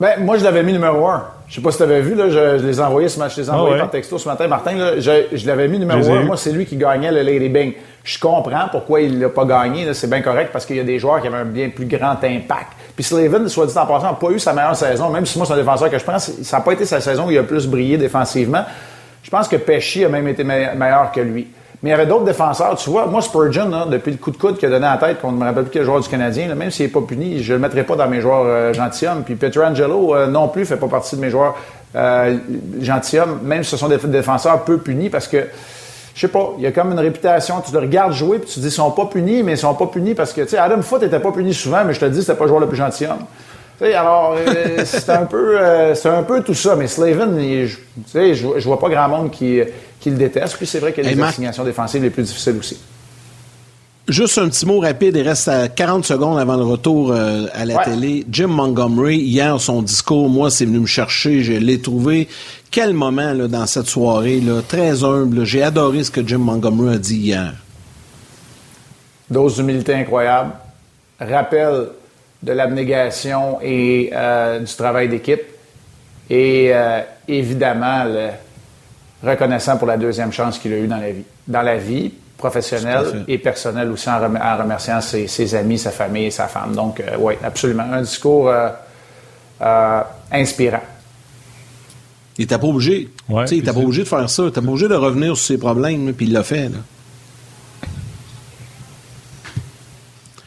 Ben, moi, je l'avais mis numéro un. Je sais pas si tu avais vu, là, je, les ai envoyés, ce, je les ai envoyés ah par texto ce matin. Martin, là, je, l'avais mis numéro un. Moi, c'est lui qui gagnait le Lady Bing. Je comprends pourquoi il l'a pas gagné. C'est bien correct parce qu'il y a des joueurs qui avaient un bien plus grand impact. Puis Slavin, soit dit en passant, n'a pas eu sa meilleure saison. Même si moi, c'est un défenseur que je pense, ça n'a pas été sa saison où il a plus brillé défensivement. Je pense que Pesci a même été meilleur que lui. Mais il y avait d'autres défenseurs. Tu vois, moi, Spurgeon, depuis le coup de coude qu'il a donné à la tête, qu'on ne me rappelle plus quel joueur du Canadien, même s'il n'est pas puni, je ne le mettrai pas dans mes joueurs euh, gentilshommes. Puis Pietrangelo euh, non plus fait pas partie de mes joueurs euh, gentilshommes, même si ce sont des défenseurs peu punis, parce que, je sais pas, il y a comme une réputation. Tu te regardes jouer, puis tu te dis, ils sont pas punis, mais ils sont pas punis parce que, tu sais, Adam Foote n'était pas puni souvent, mais je te dis, c'était pas le joueur le plus gentilhomme alors, euh, c'est un peu euh, c'est un peu tout ça. Mais Slavin, je, je, vois pas grand monde qui, qui le déteste. Puis c'est vrai qu'il y a des assignations défensives les plus difficiles aussi. Juste un petit mot rapide, il reste à 40 secondes avant le retour euh, à la télé. Jim Montgomery, hier, son discours, moi, c'est venu me chercher, je l'ai trouvé. Quel moment là, dans cette soirée, là, très humble. J'ai adoré ce que Jim Montgomery a dit hier. Dose d'humilité incroyable. Rappel de l'abnégation et euh, du travail d'équipe. Et euh, évidemment, reconnaissant pour la deuxième chance qu'il a eue dans la vie. Dans la vie professionnelle et personnelle aussi, en, remerciant ses, amis, sa famille et sa femme. Donc, euh, oui, absolument. Un discours inspirant. Il n'était pas obligé. il n'était pas obligé de faire ça. Il n'était pas obligé de revenir sur ses problèmes, puis il l'a fait. Là.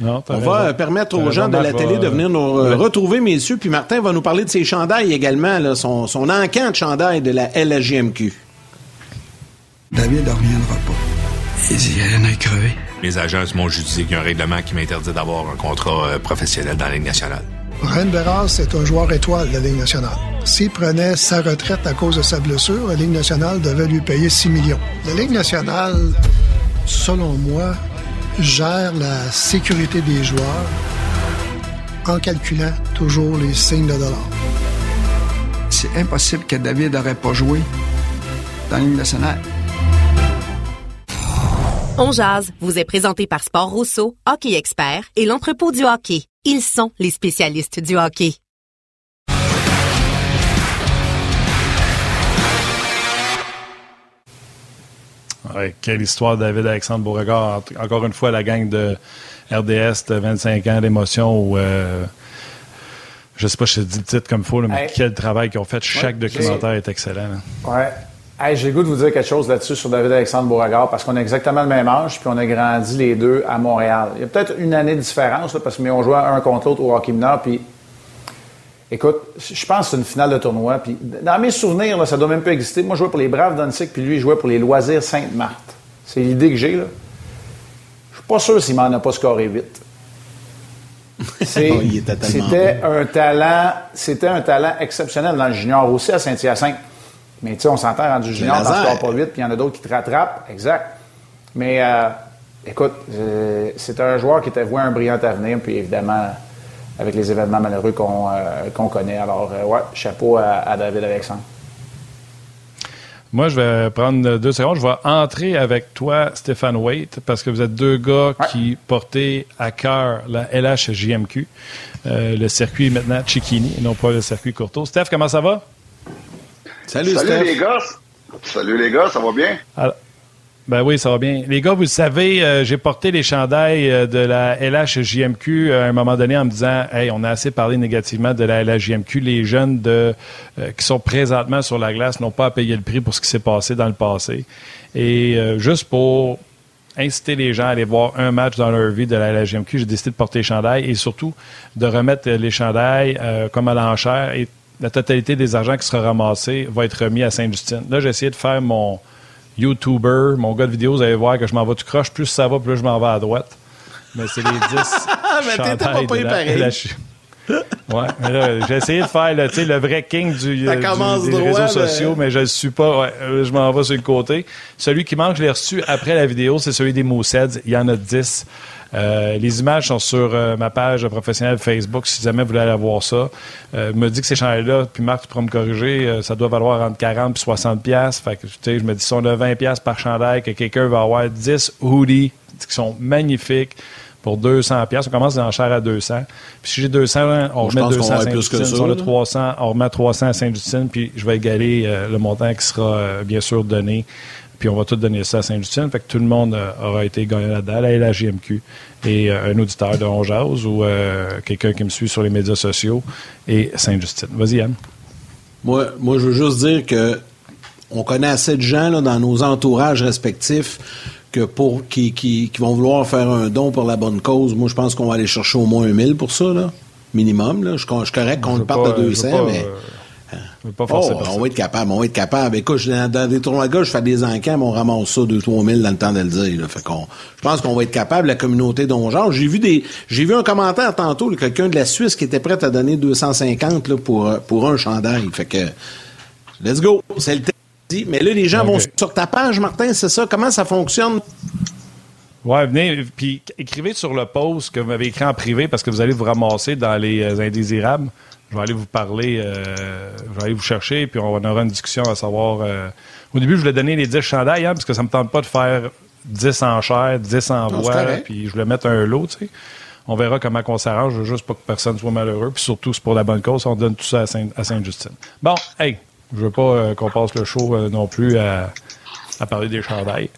On va permettre aux gens de la télé de venir nous euh, retrouver, messieurs. Puis Martin va nous parler de ses chandails également, son, son encan de chandail de la LGMQ. David ne reviendra pas. Il dit rien à crever. Les agences m'ont jugé qu'il y a un règlement qui m'interdit d'avoir un contrat euh, professionnel dans la Ligue nationale. Ryan Berras, c'est un joueur étoile de la Ligue nationale. S'il prenait sa retraite à cause de sa blessure, la Ligue nationale devait lui payer 6 millions. La Ligue nationale, selon moi, gère la sécurité des joueurs en calculant toujours les signes de dollar. C'est impossible que David n'aurait pas joué dans la nationale. On jazz vous est présenté par Sport Rousseau, Hockey Expert et l'entrepôt du hockey. Ils sont les spécialistes du hockey. Ouais, quelle histoire, David Alexandre Beauregard. Encore une fois, la gang de RDS de 25 ans d'émotion ou euh, je sais pas si je dis le titre comme il faut, mais quel travail qu'ils ont fait. Chaque documentaire est excellent. Ouais. j'ai le goût de vous dire quelque chose là-dessus sur David Alexandre Beauregard parce qu'on a exactement le même âge puis on a grandi les deux à Montréal. Il y a peut-être une année de différence parce que on jouait un contre l'autre au hockey mineur puis Écoute, je pense que c'est une finale de tournoi. Puis dans mes souvenirs, là, ça doit même pas exister. Moi, je jouais pour les Braves d'Annecy, puis lui, il jouait pour les Loisirs Sainte-Marthe. C'est l'idée que j'ai. là. Je suis pas sûr s'il m'en a pas scoré vite. c'était un talent, c'était un talent exceptionnel dans le junior aussi à Saint-Hyacinthe. Mais tu sais, on s'entend rendu junior, ne score pas vite, puis il y en a d'autres qui te rattrapent. Exact. Mais euh, écoute, euh, c'était un joueur qui était voué un brillant avenir, puis évidemment avec les événements malheureux qu'on euh, connaît. Alors, euh, ouais, chapeau à, David Alexandre. Moi, je vais prendre deux secondes. Je vais entrer avec toi, Stéphane Waite, parce que vous êtes deux gars qui portaient à cœur la LHJMQ. Euh, le circuit maintenant Chiquini, et non pas le circuit Courtois. Steph, comment ça va? Salut, Salut les gars. Salut les gars, ça va bien? Ben oui, ça va bien. Les gars, vous savez, euh, j'ai porté les chandails euh, de la LHJMQ euh, à un moment donné en me disant Hey, on a assez parlé négativement de la LHJMQ. Les jeunes de, qui sont présentement sur la glace n'ont pas à payer le prix pour ce qui s'est passé dans le passé. Et juste pour inciter les gens à aller voir un match dans leur vie de la LHJMQ, j'ai décidé de porter les chandails et surtout de remettre les chandails comme à l'enchère. Et la totalité des argents qui sera ramassé va être remis à Sainte-Justine. Là, j'ai essayé de faire mon YouTuber, mon gars de vidéo, vous allez voir que je m'en vais tout croche. Plus ça va, plus je m'en vais à droite. Mais c'est les 10 mais t'es pas payé pareil. ouais, j'ai essayé de faire le, le vrai king du, euh, des réseaux sociaux, mais je ne le suis pas. Ouais, euh, je m'en vais sur le côté. Celui qui manque, je l'ai reçu après la vidéo, c'est celui des Mousseds. Il y en a 10. Euh, les images sont sur euh, ma page professionnelle Facebook, si jamais vous voulez aller voir ça. Euh, me dit que ces chandails-là, puis Marc, tu pourras me corriger, ça doit valoir entre 40 et 60 pièces. Fait que, tu sais, je me dis, si on a 20 pièces par chandail, que quelqu'un va avoir 10 hoodies qui sont magnifiques pour 200 pièces. On commence l'enchère à 200. Puis si j'ai 200, on remet 200 à Saint-Justine. Si on a 300, on remet 300 à Saint-Justine, puis je vais égaler le montant qui sera bien sûr donné puis on va tout donner ça à Saint-Justine. Fait que tout le monde euh, aura été gagné là-dedans, la LHJMQ, et euh, un auditeur de Onjaz ou euh, quelqu'un qui me suit sur les médias sociaux et Saint-Justine. Vas-y, Yann. Moi, moi, je veux juste dire que on connaît assez de gens là, dans nos entourages respectifs que pour qui, qui, vont vouloir faire un don pour la bonne cause. Moi, je pense qu'on va aller chercher au moins un mille pour ça, là. Minimum. Là. Je, je suis correct qu'on parte de 200, mais pas oh, on va être capable, on va être capable. Écoute, dans, des tournois de gauche, je fais des encans, mais on ramasse ça 2-3 000 dans le temps de le dire. Fait qu'on, je pense qu'on va être capable, la communauté genre J'ai vu des, j'ai vu un commentaire tantôt, quelqu'un de la Suisse qui était prêt à donner 250 là, pour, pour un chandail. Fait que, let's go. C'est le temps. Mais là, les gens vont sur ta page, Martin, c'est ça? Comment ça fonctionne? Ouais, venez, puis écrivez sur le post que vous m'avez écrit en privé parce que vous allez vous ramasser dans les euh, indésirables je vais aller vous parler, euh, je vais aller vous chercher, puis on aura une discussion à savoir. Euh, au début, je voulais donner les 10 chandails, hein, parce que ça me tente pas de faire 10 en chair, 10 en bois, puis je voulais mettre un lot, tu sais. On verra comment on s'arrange, juste pas que personne soit malheureux, puis surtout, c'est pour la bonne cause, on donne tout ça à, Saint, à Sainte-Justine. Bon, hey, je veux pas euh, qu'on passe le show non plus à, à, parler des chandails.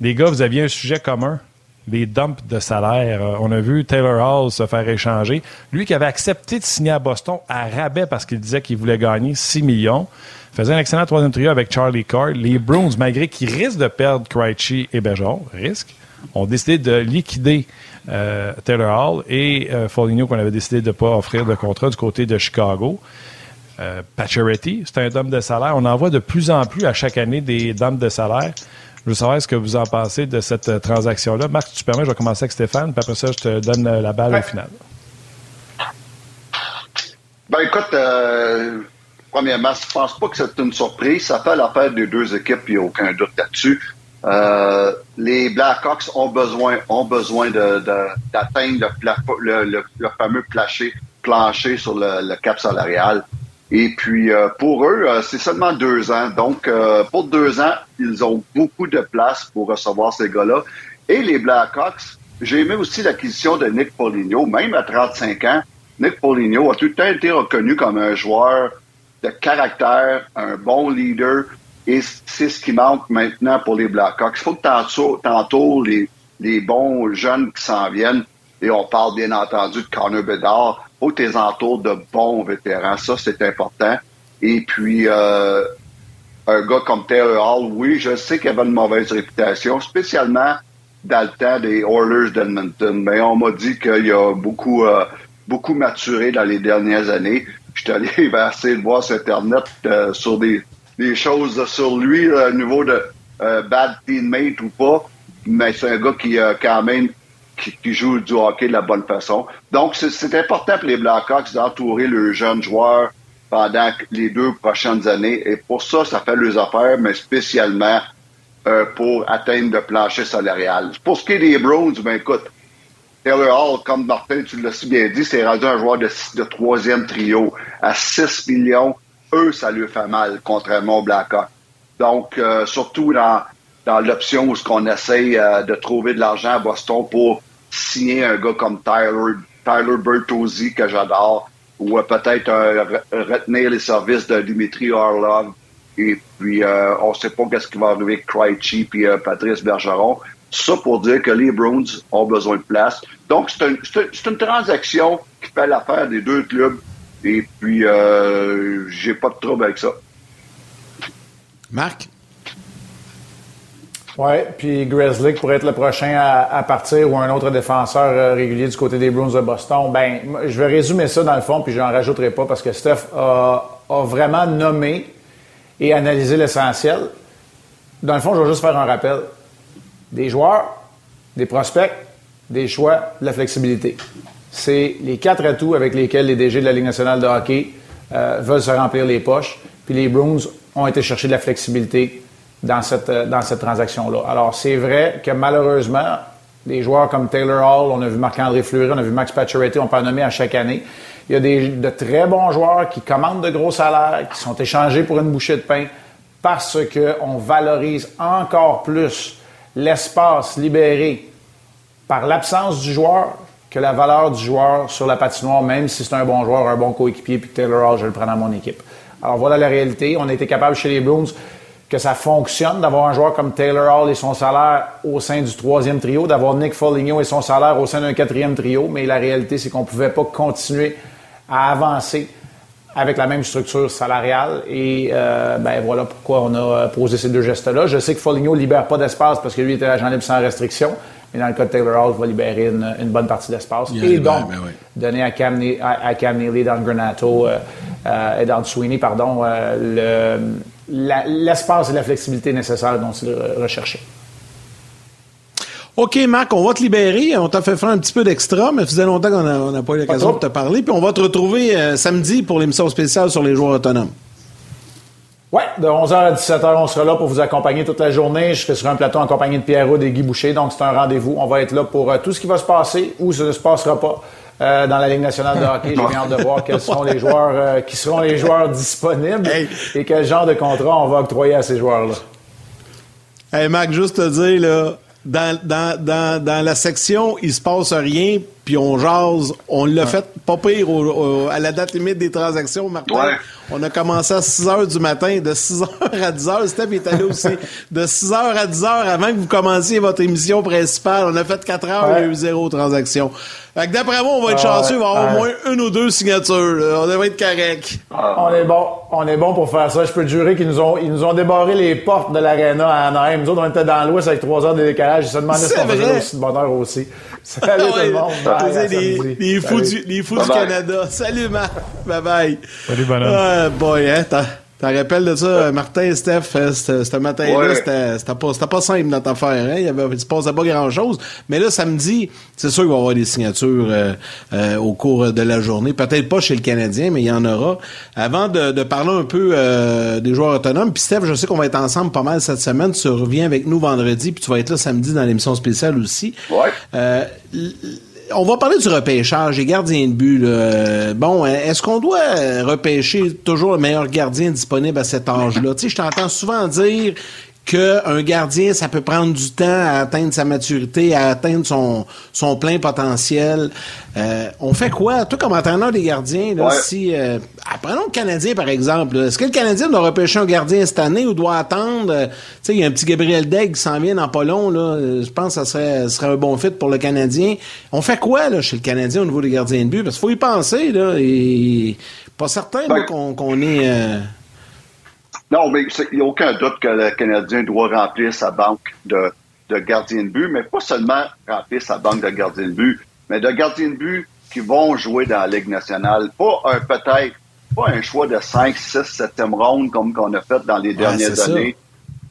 les gars, vous aviez un sujet commun? Les dumps de salaire. Euh, on a vu Taylor Hall se faire échanger. Lui qui avait accepté de signer à Boston à rabais parce qu'il disait qu'il voulait gagner 6 millions. Faisait un excellent troisième trio avec Charlie Card. Les Bruins, malgré qu'ils risquent de perdre Krejci et Bergeron, risquent, ont décidé de liquider euh, Taylor Hall et euh, Foligno qu'on avait décidé de ne pas offrir de contrat du côté de Chicago. Euh, c'est un dump de salaire. On en voit de plus en plus à chaque année des dumps de salaire. Je veux savoir ce que vous en pensez de cette euh, transaction-là. Marc, tu permets, je vais commencer avec Stéphane, puis après ça, je te donne euh, la balle au final. Ben écoute, euh, premièrement, je pense pas que c'est une surprise. Ça fait l'affaire des deux équipes, il n'y a aucun doute là-dessus. Euh, les Blackhawks ont besoin ont besoin d'atteindre le, le, le, fameux plancher, plancher sur le, cap salarial. Et puis euh, pour eux, euh, c'est seulement deux ans. Donc pour deux ans, ils ont beaucoup de place pour recevoir ces gars-là. Et les Blackhawks, j'ai aimé aussi l'acquisition de Nick Poligno, même à 35 ans. Nick Poligno a tout le temps été reconnu comme un joueur de caractère, un bon leader, et c'est ce qui manque maintenant pour les Blackhawks. Il faut que tantôt, les, les bons jeunes qui s'en viennent, et on parle bien entendu de Connor Bedard, que tu entours de bons vétérans. Ça, c'est important. Et puis, euh, un gars comme Taylor Hall, oui, je sais qu'il avait une mauvaise réputation, spécialement dans le temps des Oilers d'Edmonton. Mais on m'a dit qu'il a beaucoup, euh, beaucoup maturé dans les dernières années. Je suis allé essayer de voir sur Internet euh, sur des, des choses sur lui, au niveau de bad teammate ou pas. Mais c'est un gars qui quand même qui, joue du hockey de la bonne façon. Donc, c'est important pour les Blackhawks d'entourer le jeune joueur pendant les deux prochaines années. Et pour ça, ça fait les affaires, mais spécialement euh, pour atteindre le plancher salarial. Pour ce qui est des Browns, ben écoute, Taylor Hall, comme Martin, tu l'as si bien dit, c'est rendu un joueur de, troisième trio. À 6 millions, eux, ça lui fait mal, contrairement au Blackhawk. Donc, euh, surtout dans, dans l'option où ce qu'on essaye euh, de trouver de l'argent à Boston pour signer un gars comme Tyler, Tyler Bertozzi, que j'adore, ou peut-être retenir les services de Dimitri Orlov et puis, euh, on ne sait pas qu'est-ce qui va arriver avec Krejci et euh, Patrice Bergeron. Ça pour dire que les Browns ont besoin de place. Donc, c'est une, transaction qui fait l'affaire des deux clubs. Et puis, euh, j'ai pas de trouble avec ça. Marc? Oui, puis Grizzly pourrait être le prochain à, partir ou un autre défenseur euh, régulier du côté des Bruins de Boston. Ben, je vais résumer ça dans le fond, puis je n'en rajouterai pas parce que Steph a vraiment nommé et analyser l'essentiel. Dans le fond, je vais juste faire un rappel. Des joueurs, des prospects, des choix, de la flexibilité. C'est les quatre atouts avec lesquels les DG de la Ligue nationale de hockey euh, veulent se remplir les poches. Puis les Bruins ont été chercher de la flexibilité dans cette, euh, dans cette transaction-là. Alors, c'est vrai que malheureusement, des joueurs comme Taylor Hall, on a vu Marc-André Fleury, on a vu Max Pacioretty, on peut en nommer à chaque année. Il y a des, de très bons joueurs qui commandent de gros salaires, qui sont échangés pour une bouchée de pain parce qu'on valorise encore plus l'espace libéré par l'absence du joueur que la valeur du joueur sur la patinoire, même si c'est un bon joueur, un bon coéquipier, puis Taylor Hall, je le prends dans mon équipe. Alors voilà la réalité. On a été capable chez les Bruins que ça fonctionne d'avoir un joueur comme Taylor Hall et son salaire au sein du troisième trio, d'avoir Nick Foligno et son salaire au sein d'un quatrième trio, mais la réalité, c'est qu'on ne pouvait pas continuer à avancer avec la même structure salariale. Et euh, ben voilà pourquoi on a posé ces deux gestes-là. Je sais que Foligno ne libère pas d'espace parce que lui était agent libre sans restriction. Mais dans le cas de Taylor Hall, il va libérer une, bonne partie d'espace. Et donc, ben donner à Cam, à, Cam Neely, dans Granato euh, euh, et dans Sweeney, pardon, l'espace et la flexibilité nécessaires dont il recherchait. OK, Marc, on va te libérer. On t'a fait faire un petit peu d'extra, mais ça faisait longtemps qu'on n'a pas eu l'occasion de te parler. Puis on va te retrouver euh, samedi pour l'émission spéciale sur les joueurs autonomes. Oui, de 11h à 17h, on sera là pour vous accompagner toute la journée. Je serai sur un plateau accompagné de Pierre et Guy Boucher, donc c'est un rendez-vous. On va être là pour euh, tout ce qui va se passer ou ce ne se passera pas euh, dans la Ligue nationale de hockey. J'ai hâte de voir quels seront les joueurs qui seront les joueurs disponibles et quel genre de contrat on va octroyer à ces joueurs-là. Hey Marc, juste te dire, là, dans, dans, dans, dans la section Il se passe rien, puis on jase. On l'a fait pas pire à la date limite des transactions, Martin. On a commencé à 6 heures du matin. De 6 heures à 10 heures, Steph est allé aussi. De 6 heures à 10 heures avant que vous commenciez votre émission principale. On a fait 4 heures, il y a eu zéro transaction. Fait que d'après moi, on va être ah chanceux, il va y avoir au moins une ou deux signatures. On devrait être correct. On est bon. On est bon pour faire ça. Je peux te jurer qu'ils nous ont, ils nous ont débarré les portes de l'aréna à Anaheim. Nous autres, on était dans l'ouest avec 3 heures de décalage. Ils se demandaient si on faisait aussi de bonheur aussi. Salut tout le monde. les, fous, du, les fous du Canada. Salut, Marc. Bye bye. Salut, bonhomme. Ah, boy, hein, T'en rappelles de ça, Martin, Steph, euh, ce matin-là, c'était pas, pas simple dans ta affaire. Hein? Il, avait, se passait pas grand-chose. Mais là, samedi, c'est sûr qu'il va y avoir des signatures euh, euh, au cours de la journée. Peut-être pas chez le Canadien, mais il y en aura. Avant de, parler un peu des joueurs autonomes, puis Steph, je sais qu'on va être ensemble pas mal cette semaine. Tu reviens avec nous vendredi, puis tu vas être là samedi dans l'émission spéciale aussi. Ouais on va parler du repêchage, les gardiens de but. Là. Bon, est-ce qu'on doit repêcher toujours le meilleur gardien disponible à cet âge-là? Tu sais, je t'entends souvent dire qu'un gardien, ça peut prendre du temps à atteindre sa maturité, à atteindre son, son plein potentiel. Euh, on fait quoi? Toi, comme entraîneur des gardiens, là, si... Euh, prenons le Canadien, par exemple. Est-ce que le Canadien doit repêcher un gardien cette année ou doit attendre? Euh, tu sais, il y a un petit Gabriel Degg qui s'en vient dans pas long. Là. Je pense que ça serait, serait un bon fit pour le Canadien. On fait quoi là, chez le Canadien au niveau des gardiens de but? Parce qu'il faut y penser. Là, et pas certain qu'on qu'on est... Non, mais il n'y a aucun doute que le Canadien doit remplir sa banque de, de gardiens de but, mais pas seulement remplir sa banque de gardiens de but, mais de gardiens de but qui vont jouer dans la Ligue nationale. Pas un peut-être, pas un choix de 5, 6, 7e ronde comme qu'on a fait dans les dernières années.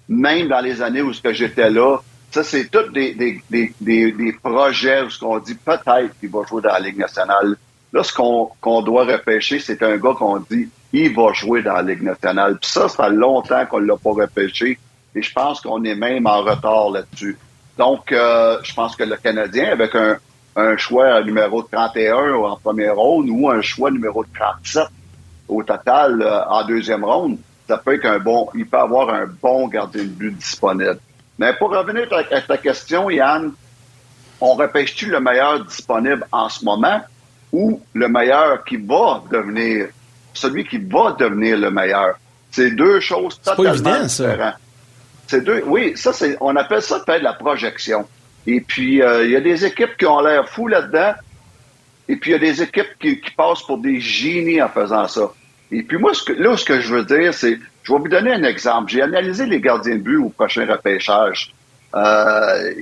Même dans les années où j'étais là, ça, c'est tous des, des, des, des, projets où qu'on dit peut-être qu'il va jouer dans la Ligue nationale. Là, ce qu'on qu'on doit repêcher, c'est un gars qu'on dit il va jouer dans la Ligue nationale. Puis ça, ça fait longtemps qu'on ne l'a pas repêché. Et je pense qu'on est même en retard là-dessus. Donc, euh, je pense que le Canadien, avec un, choix numéro 31 en première ronde ou un choix numéro 37 au total euh, en deuxième ronde, ça peut être un bon, il peut avoir un bon gardien de but disponible. Mais pour revenir à ta question, Yann, on repêche-tu le meilleur disponible en ce moment ou le meilleur qui va devenir celui qui va devenir le meilleur. C'est deux choses totalement différentes. C'est deux, oui, ça c'est, on appelle ça peut-être la projection. Et puis euh, il y a des équipes qui ont l'air fous là-dedans, et puis il y a des équipes qui, passent pour des génies en faisant ça. Et puis moi, ce que, là, ce que je veux dire, c'est, je vais vous donner un exemple. J'ai analysé les gardiens de but au prochain repêchage. Euh,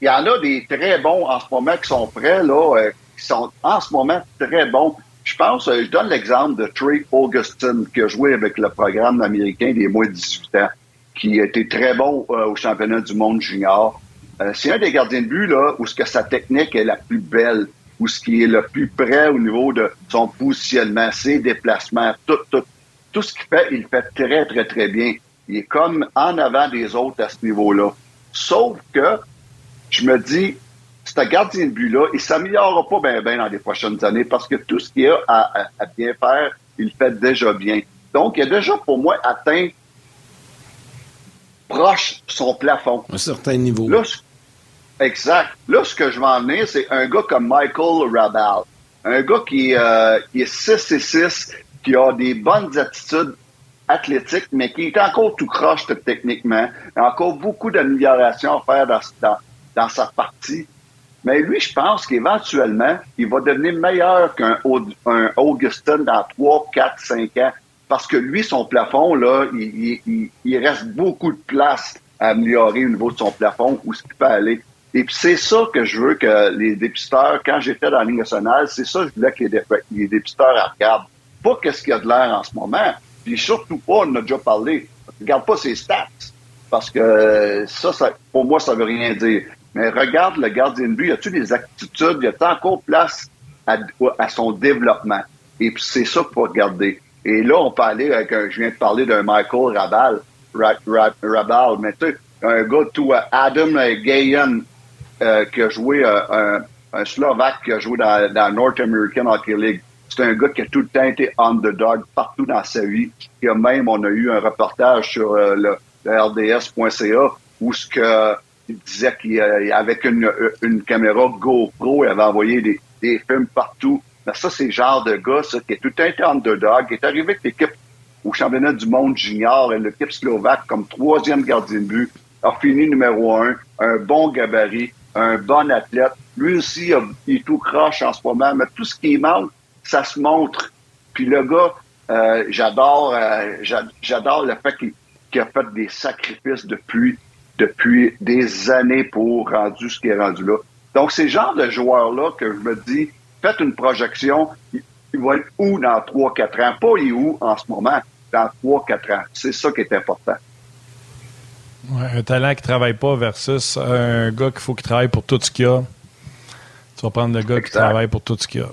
il y en a des très bons en ce moment qui sont prêts, là, euh, qui sont en ce moment très bons. Je pense, euh, je donne l'exemple de Trey Augustin, qui a joué avec le programme américain des moins de 18 ans, qui a été très bon euh, au championnat du monde junior. Euh, c'est un des gardiens de but, là, où ce que sa technique est la plus belle, où ce qui est le plus près au niveau de son positionnement, ses déplacements, tout, tout, tout ce qu'il fait, il fait très, très, très bien. Il est comme en avant des autres à ce niveau-là. Sauf que, je me dis, ce gardien de but-là, il s'améliorera pas bien bien dans les prochaines années parce que tout ce qu'il a à, bien faire, il fait déjà bien. Donc, il a déjà, pour moi, atteint proche son plafond. Un certain niveau. Là, exact. Là, ce que je vais en venir, c'est un gars comme Michael Rabal. Un gars qui, euh, qui est 6 et 6, qui a des bonnes attitudes athlétiques, mais qui est encore tout croche techniquement. Il a encore beaucoup d'amélioration à faire dans, dans sa partie. Mais lui, je pense qu'éventuellement, il va devenir meilleur qu'un Augustin dans 3, 4, 5 ans. Parce que lui, son plafond, là, il, reste beaucoup de place à améliorer au niveau de son plafond, où ce qu'il peut aller. Et puis c'est ça que je veux que les dépisteurs, quand j'étais dans la nationale, c'est ça que je voulais que les, dépisteurs regardent. Pas qu'est-ce qu'il y a de l'air en ce moment. Puis surtout pas, on a déjà parlé, regarde pas ses stats. Parce que ça, ça pour moi, ça veut rien dire. Mais regarde le gardien de but, y a-t-il des attitudes, y a-t-il encore place à, son développement? Et puis c'est ça qu'il faut regarder. Et là, on peut aller avec un, je viens de parler d'un Michael Rabal, Rabal, mais tu un gars tout, euh, Adam Gayan, euh, qui a joué, euh, un, Slovaque qui a joué dans, dans North American Hockey League. C'est un gars qui a tout le temps été underdog partout dans sa vie. Et même, on a eu un reportage sur le, le RDS.ca où ce que il disait qu'avec une, une caméra GoPro, il avait envoyé des, des films partout. Mais ça, c'est le genre de gars, ça, qui est tout un temps underdog, qui est arrivé avec l'équipe au championnat du monde junior et l'équipe slovaque comme troisième gardien de but, a fini numéro un, un bon gabarit, un bon athlète. Lui aussi, il est tout croche en ce moment, mais tout ce qui manque, ça se montre. Puis le gars, euh, j'adore, euh, j'adore le fait qu'il a fait des sacrifices depuis depuis des années pour rendu ce qui est rendu là. Donc, ces genres de joueurs-là que je me dis, faites une projection, il va être où dans 3-4 ans? Pas il est où en ce moment, dans 3-4 ans. C'est ça qui est important. un talent qui ne travaille pas versus un gars qu'il faut qu'il travaille pour tout ce qu'il a. Tu vas prendre le gars qui travaille pour tout ce qu'il a.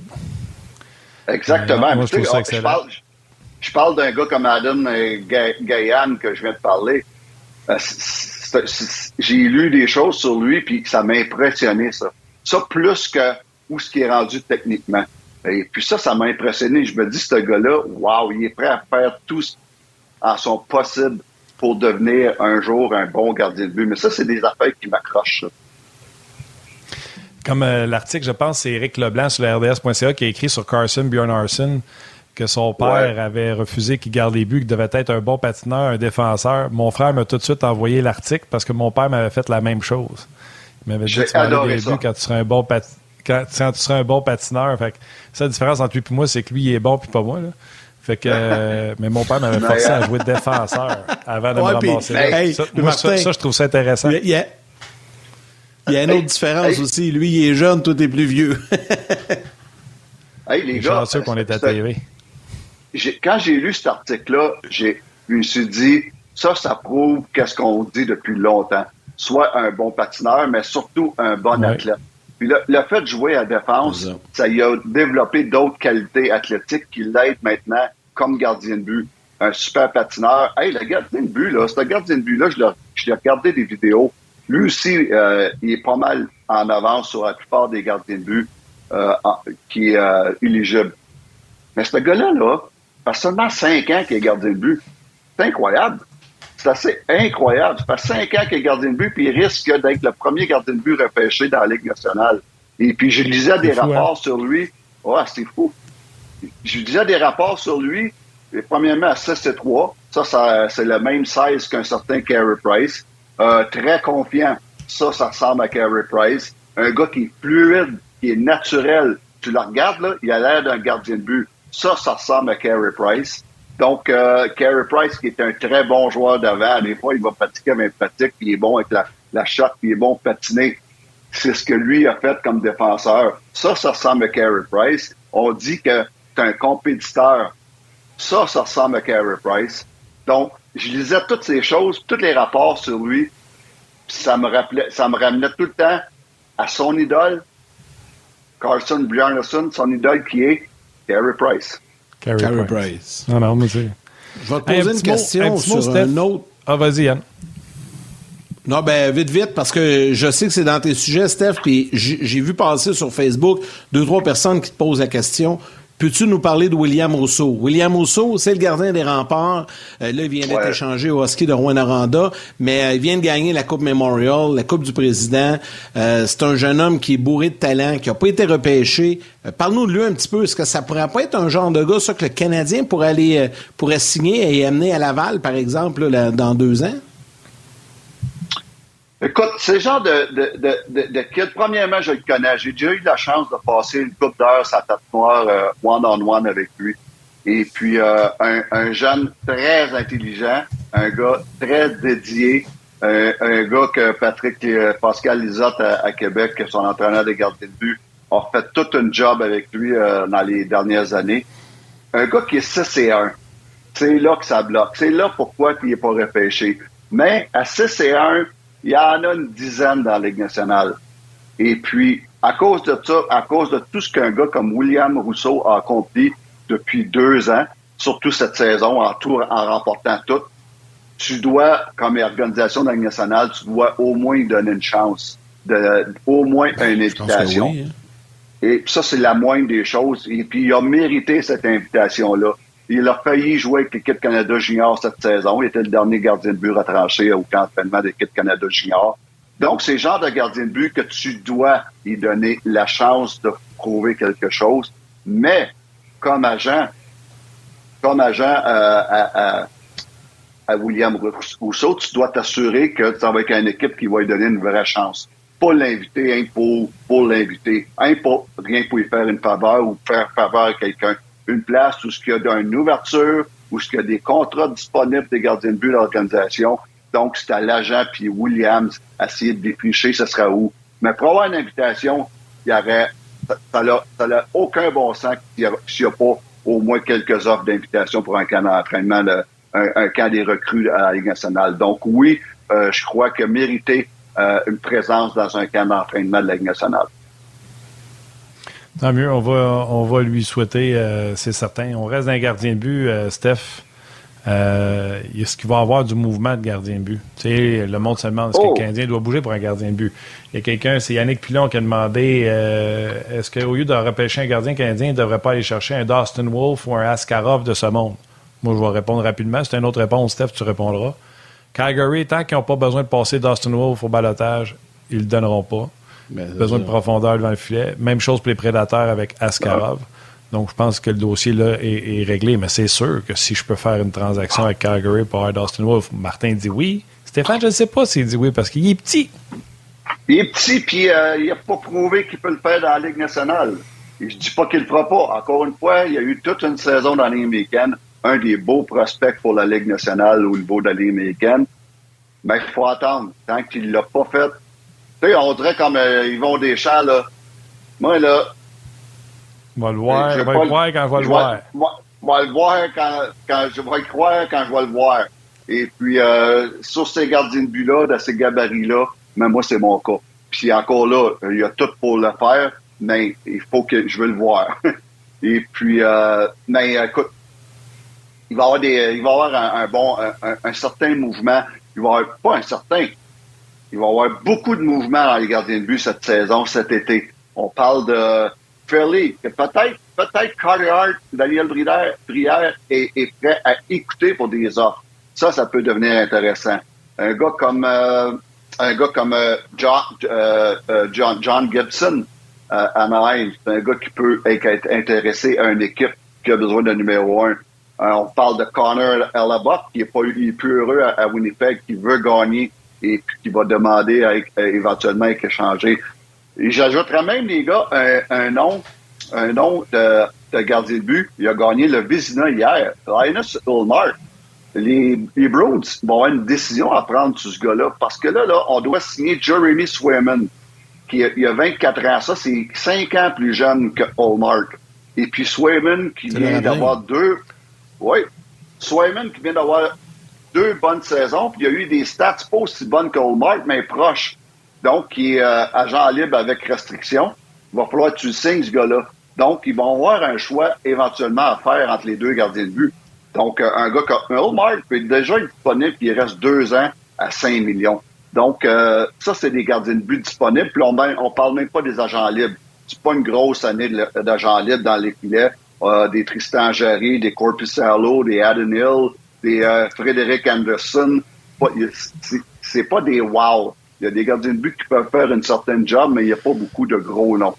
Exactement. moi, je, trouve ça excellent. je parle, d'un gars comme Adam Gayan que je viens de parler. Euh, j'ai lu des choses sur lui, puis ça m'a impressionné, ça. Ça, plus que où ce qui est rendu techniquement. Et puis ça, ça m'a impressionné. Je me dis, ce gars-là, waouh, il est prêt à faire tout en son possible pour devenir un jour un bon gardien de but. Mais ça, c'est des affaires qui m'accrochent. Comme euh, l'article, je pense, c'est Éric Leblanc sur la RDS.ca qui a écrit sur Carson Bjornarsson que son père avait refusé qu'il garde les buts, qu'il devait être un bon patineur, un défenseur. Mon frère m'a tout de suite envoyé l'article parce que mon père m'avait fait la même chose. Il m'avait dit tu vas des buts quand tu seras un bon quand, tu seras un bon patineur. Fait que, la différence entre lui et moi, c'est que lui, il est bon puis pas moi. Là. Fait que, euh, mais mon père m'avait forcé à jouer défenseur avant de me ramasser. ça, moi, ça, je trouve ça intéressant. Il y a, il y a une autre différence aussi. Lui, il est jeune, toi, t'es plus vieux. hey, les gars. sûr qu'on est à TV quand j'ai lu cet article-là, je me suis dit, ça, ça prouve qu'est-ce qu'on dit depuis longtemps. Soit un bon patineur, mais surtout un bon athlète. Puis le, fait de jouer à défense, ça y a développé d'autres qualités athlétiques qui l'aident maintenant comme gardien de but. Un super patineur. Hey, le gardien de but, là, ce gardien de but-là, je l'ai regardé des vidéos. Lui aussi, euh, il est pas mal en avance sur la plupart des gardiens de but euh, qui est euh, éligible. Mais ce gars-là, là, fait seulement cinq ans qu'il est gardien de but. C'est incroyable. C'est assez incroyable. Ça fait cinq ans qu'il est gardien de but, puis il risque d'être le premier gardien de but repêché dans la Ligue nationale. Et puis, je lisais des hein? rapports sur lui. Ouais, c'est fou. Je lisais des rapports sur lui. Et premièrement, à 6 et 3. Ça, c'est le même size qu'un certain Carey Price. Euh, très confiant. Ça, ça ressemble à Carey Price. Un gars qui est fluide, qui est naturel. Tu le regardes, là, il a l'air d'un gardien de but. Ça, ça ressemble à Carey Price. Donc, euh, Carey Price, qui est un très bon joueur d'avant, des fois, il va pratiquer avec pratique, puis il est bon avec la, la shot, puis il est bon patiner. C'est ce que lui a fait comme défenseur. Ça, ça ressemble à Carey Price. On dit que c'est un compétiteur. Ça, ça ressemble à Carey Price. Donc, je lisais toutes ces choses, tous les rapports sur lui. Ça me rappelait, ça me ramenait tout le temps à son idole, Carson Bjarnason, son idole qui est Carey Price. Carey Price. Non, non, mais Je vais te poser une question sur un autre. Ah, vas-y, Yann. Non, ben vite, vite, parce que je sais que c'est dans tes sujets, Steph, puis j'ai vu passer sur Facebook deux, trois personnes qui te posent la question. Peux-tu nous parler de William Rousseau? William Rousseau, c'est le gardien des remparts. Euh, là, il vient d'être échangé au hockey de Rouen-Aranda, mais euh, il vient de gagner la Coupe Memorial, la Coupe du Président. Euh, c'est un jeune homme qui est bourré de talent, qui n'a pas été repêché. Parle-nous de lui un petit peu. Est-ce que ça pourrait pas être un genre de gars, ça, que le Canadien pourrait aller, pourrait signer et amener à Laval, par exemple, dans deux ans? Écoute, c'est le genre de, de, de, de, kid. Premièrement, je le connais. J'ai déjà eu la chance de passer une coupe d'heures sa tête noire euh, one-on-one avec lui. Et puis, euh, un, un, jeune très intelligent, un gars très dédié, un, gars que Patrick euh, Pascal Lisotte à, Québec, son entraîneur des gardiens de but, a fait tout un job avec lui dans les dernières années. Un gars qui est 6 et 1. C'est là que ça bloque. C'est là pourquoi il n'est pas repêché. Mais à 6 et 1, il y en a une dizaine dans la Ligue nationale. Et puis, à cause de ça, à cause de tout ce qu'un gars comme William Rousseau a accompli depuis deux ans, surtout cette saison, en, tout, en remportant tout, tu dois, comme organisation de la Ligue nationale, tu dois au moins donner une chance, de, au moins une invitation. Hein. Et ça, c'est la moindre des choses. Et puis, il a mérité cette invitation-là. Il a failli jouer avec l'équipe Canada Junior cette saison. Il était le dernier gardien de but retranché au camp d'entraînement de l'équipe Canada Junior. Donc, c'est le genre de gardien de but que tu dois lui donner la chance de prouver quelque chose. Mais, comme agent, comme agent euh, à, William Rousseau, tu dois t'assurer que tu avec une équipe qui va lui donner une vraie chance. Pas l'inviter, hein, pour, pour l'inviter. Hein, pas rien pour lui faire une faveur ou faire faveur à quelqu'un une place où ce qu'il y a une ouverture, où ce qu'il y a des contrats disponibles des gardiens de but de l'organisation. Donc, c'est à l'agent puis Williams à essayer de défricher ce sera où. Mais pour avoir une invitation, il y aurait, ça n'a aucun bon sens s'il n'y a, pas au moins quelques offres d'invitation pour un camp d'entraînement, un, camp des recrues à la Ligue nationale. Donc oui, euh, je crois que mériter euh, une présence dans un camp d'entraînement de la Ligue nationale. Tant mieux, on va, on va lui souhaiter, euh, c'est certain. On reste dans gardien de but, Steph. est-ce qu'il va y avoir du mouvement de gardien de but? Tu sais, le monde se demande est-ce que oh! le Canadien doit bouger pour un gardien de but? Il y a quelqu'un, c'est Yannick Pilon qui a demandé est-ce qu'au lieu de repêcher un gardien canadien, il ne devrait pas aller chercher un Dustin Wolf ou un Askarov de ce monde? Moi, je vais répondre rapidement. C'est une autre réponse, Steph, tu répondras. Calgary, tant qu'ils n'ont pas besoin de passer Dustin Wolf au balotage, ils ne le donneront pas. Besoin de profondeur devant le filet. Même chose pour les prédateurs avec Askarov. Donc, je pense que le dossier là est, réglé. Mais c'est sûr que si je peux faire une transaction avec Calgary pour avoir Dustin Wolf, Martin dit oui. Stéphane, je ne sais pas s'il dit oui parce qu'il est petit. Il est petit, puis euh, il n'a pas prouvé qu'il peut le faire dans la Ligue nationale. je ne dis pas qu'il ne le fera pas. Encore une fois, il y a eu toute une saison dans la Ligue américaine un des beaux prospects pour la Ligue nationale au niveau de la Ligue américaine. Mais il faut attendre. Tant qu'il l'a pas fait. Tu sais, on dirait comme euh, ils vont des champs, là. Moi, là. Je vais le voir. Je vais le voir quand je vais le voir. Je vais le voir quand, quand je vais le croire quand je vais le voir. Et puis, euh, sur ces gardiens de but-là, dans ces gabarits-là, mais moi, c'est mon cas. Puis encore là, il y a tout pour le faire, mais il faut que je veux le voir. Et puis, euh, mais écoute, il va avoir des, il va avoir un, bon, un, certain mouvement. Il va avoir pas un certain. Il va y avoir beaucoup de mouvements dans les gardiens de but cette saison, cet été. On parle de Fairley, peut-être, peut-être Hart, Daniel Brière, est, prêt à écouter pour des offres. Ça, ça peut devenir intéressant. Un gars comme, euh, un gars comme euh, John, euh, John, John, Gibson à Anaheim, c'est un gars qui peut être intéressé à une équipe qui a besoin d'un numéro un. On parle de Connor Alabuck, qui est, pas, il est plus heureux à, Winnipeg, qui veut gagner et qui va demander à, éventuellement être échangé. J'ajouterais même, les gars, un, nom, un nom de, gardien de but. Il a gagné le Vizina hier, Linus Ulmark. Les, les vont avoir une décision à prendre sur ce gars-là, parce que là, là, on doit signer Jeremy Swayman, qui a, il a 24 ans. Ça, c'est 5 ans plus jeune que Ulmark. Et puis Swayman, qui vient d'avoir deux, oui. Swayman qui vient d'avoir deux bonnes saisons, puis il y a eu des stats pas aussi bonnes que mais proches. Donc, qui est euh, agent libre avec restriction. Il va falloir que tu le signes, ce gars-là. Donc, ils vont avoir un choix éventuellement à faire entre les deux gardiens de but. Donc, euh, un gars comme Hallmark peut déjà être disponible, puis il reste deux ans à 5 millions. Donc, euh, ça, c'est des gardiens de but disponibles. Puis on, on parle même pas des agents libres. C'est pas une grosse année d'agents libres dans les filets. Euh, des Tristan Jarry, des Corpusalo, des Adam Des euh, Frédéric Anderson. C'est pas des wow. Il y a des gardiens de but qui peuvent faire une certaine job, mais il n'y a pas beaucoup de gros noms.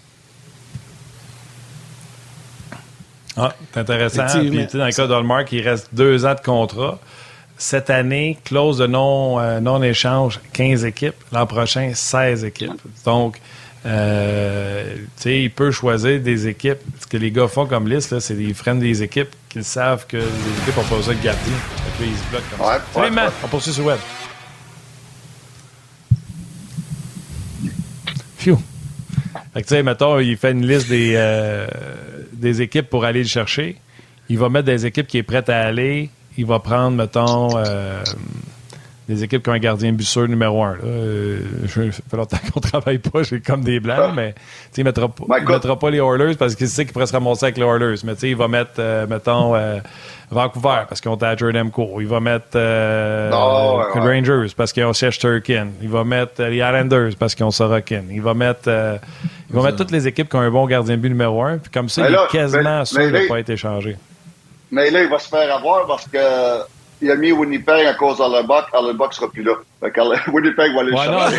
Ah, c'est intéressant. Puis, dans le cas d'Olmark, il reste deux ans de contrat. Cette année, clause de non, euh, non-échange, 15 équipes. L'an prochain, 16 équipes. Donc, euh, il peut choisir des équipes. Ce que les gars font comme liste, c'est qu'ils freinent des équipes qu'ils savent que les équipes ont pas besoin de gardien. ils se bloquent comme ça. Matt, on poursuit sur le web. Phew. Fait que, tu sais, mettons, il fait une liste des, euh, des équipes pour aller le chercher. Il va mettre des équipes qui est prêtes à aller. Il va prendre, mettons, euh, des équipes qui ont un gardien busseur numéro un. Euh, je, ça fait longtemps qu'on travaille pas, j'ai comme des blancs, mais il ne mettra, pas, mettra pas les Oilers parce qu'il sait qu'il pourrait se ramasser avec les Oilers. Mais il va mettre, euh, mettons, euh, Vancouver parce qu'ils ont Jordan Co. Il va mettre euh, les Rangers parce qu'ils ont Turkin. Il va mettre les Islanders parce qu'ils ont Sorokin. Il va mettre, il va mettre toutes les équipes qui ont un bon gardien but numéro un. Puis comme ça, il est quasiment sûr de ne pas être échangé. Mais là, il va se faire avoir parce que il a mis Winnipeg à cause d'Allerbuck. Allerbuck sera plus là. Winnipeg va aller ouais, non,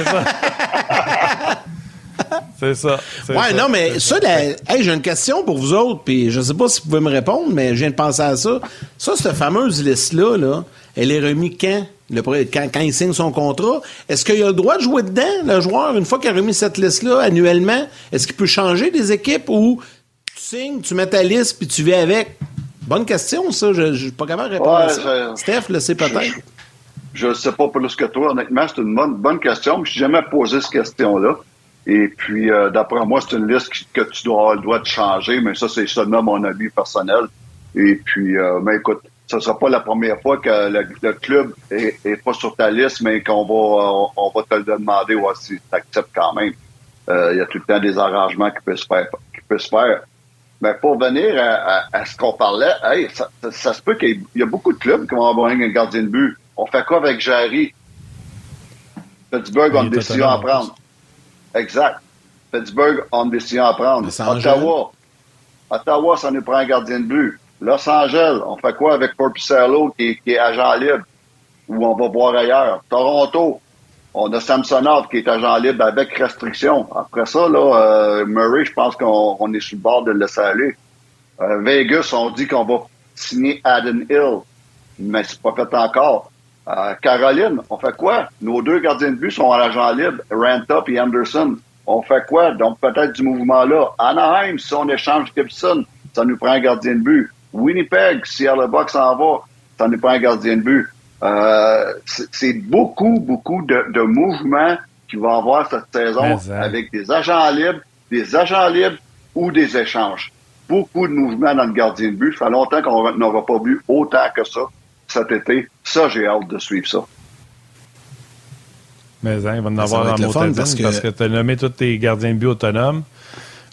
c'est ça. c'est ça. Ouais, non, mais ça, hey, j'ai une question pour vous autres, puis je sais pas si vous pouvez me répondre, mais je viens de penser à ça. Ça, cette fameuse liste-là, là, elle est remise quand? Le, quand, quand il signe son contrat, est-ce qu'il a le droit de jouer dedans, le joueur, une fois qu'il a remis cette liste-là annuellement? Est-ce qu'il peut changer des équipes ou tu signes, tu mets ta liste puis tu vis avec? Bonne question, ça. Je ne suis pas capable de répondre à ça. Steph, le sait peut-être. Je ne sais pas plus que toi, honnêtement. C'est une bonne, bonne question. Je n'ai jamais posé cette question-là. Et puis, euh, d'après moi, c'est une liste que tu dois avoir le droit de changer, mais ça, c'est seulement mon avis personnel. Et puis, euh, mais écoute, ce sera pas la première fois que le, club est, pas sur ta liste, mais qu'on va on, va te le demander ouais, si tu acceptes quand même. Euh, il y a tout le temps des arrangements qui peuvent se faire. Qui peuvent se faire. Mais pour venir à, ce qu'on parlait, hey, ça, ça, se peut qu'il y, a beaucoup de clubs qui vont avoir un gardien de but. On fait quoi avec Jarry? Pittsburgh a une décision à prendre. Exact. Pittsburgh a une décision à prendre. Ottawa. Ottawa, ça nous prend un gardien de but. Los Angeles, on fait quoi avec Porpicello qui, qui est agent libre? Ou on va voir ailleurs? Toronto, on a Samsonov qui est agent libre avec restriction. Après ça, là, euh, Murray, je pense qu'on est sur le bord de le laisser aller. Euh, Vegas, on dit qu'on va signer Adam Hill, mais c'est pas fait encore. Euh, Caroline, on fait quoi? Nos deux gardiens de but sont à l'agent libre, Ranta et Anderson. On fait quoi? Donc peut-être du mouvement là. Anaheim, si on échange Gibson, ça nous prend un gardien de but. Winnipeg, si le Box en va, ça nous prend un gardien de but. Euh, c'est beaucoup, beaucoup de, de mouvements qu'il va avoir cette saison avec des agents libres, des agents libres ou des échanges. Beaucoup de mouvements dans le gardien de but. Ça fait longtemps qu'on n'aura pas vu autant que ça cet été. Ça, j'ai hâte de suivre ça. Mais hein, il va en avoir dans mon parce que, parce que tu as nommé tous tes gardiens de but autonomes.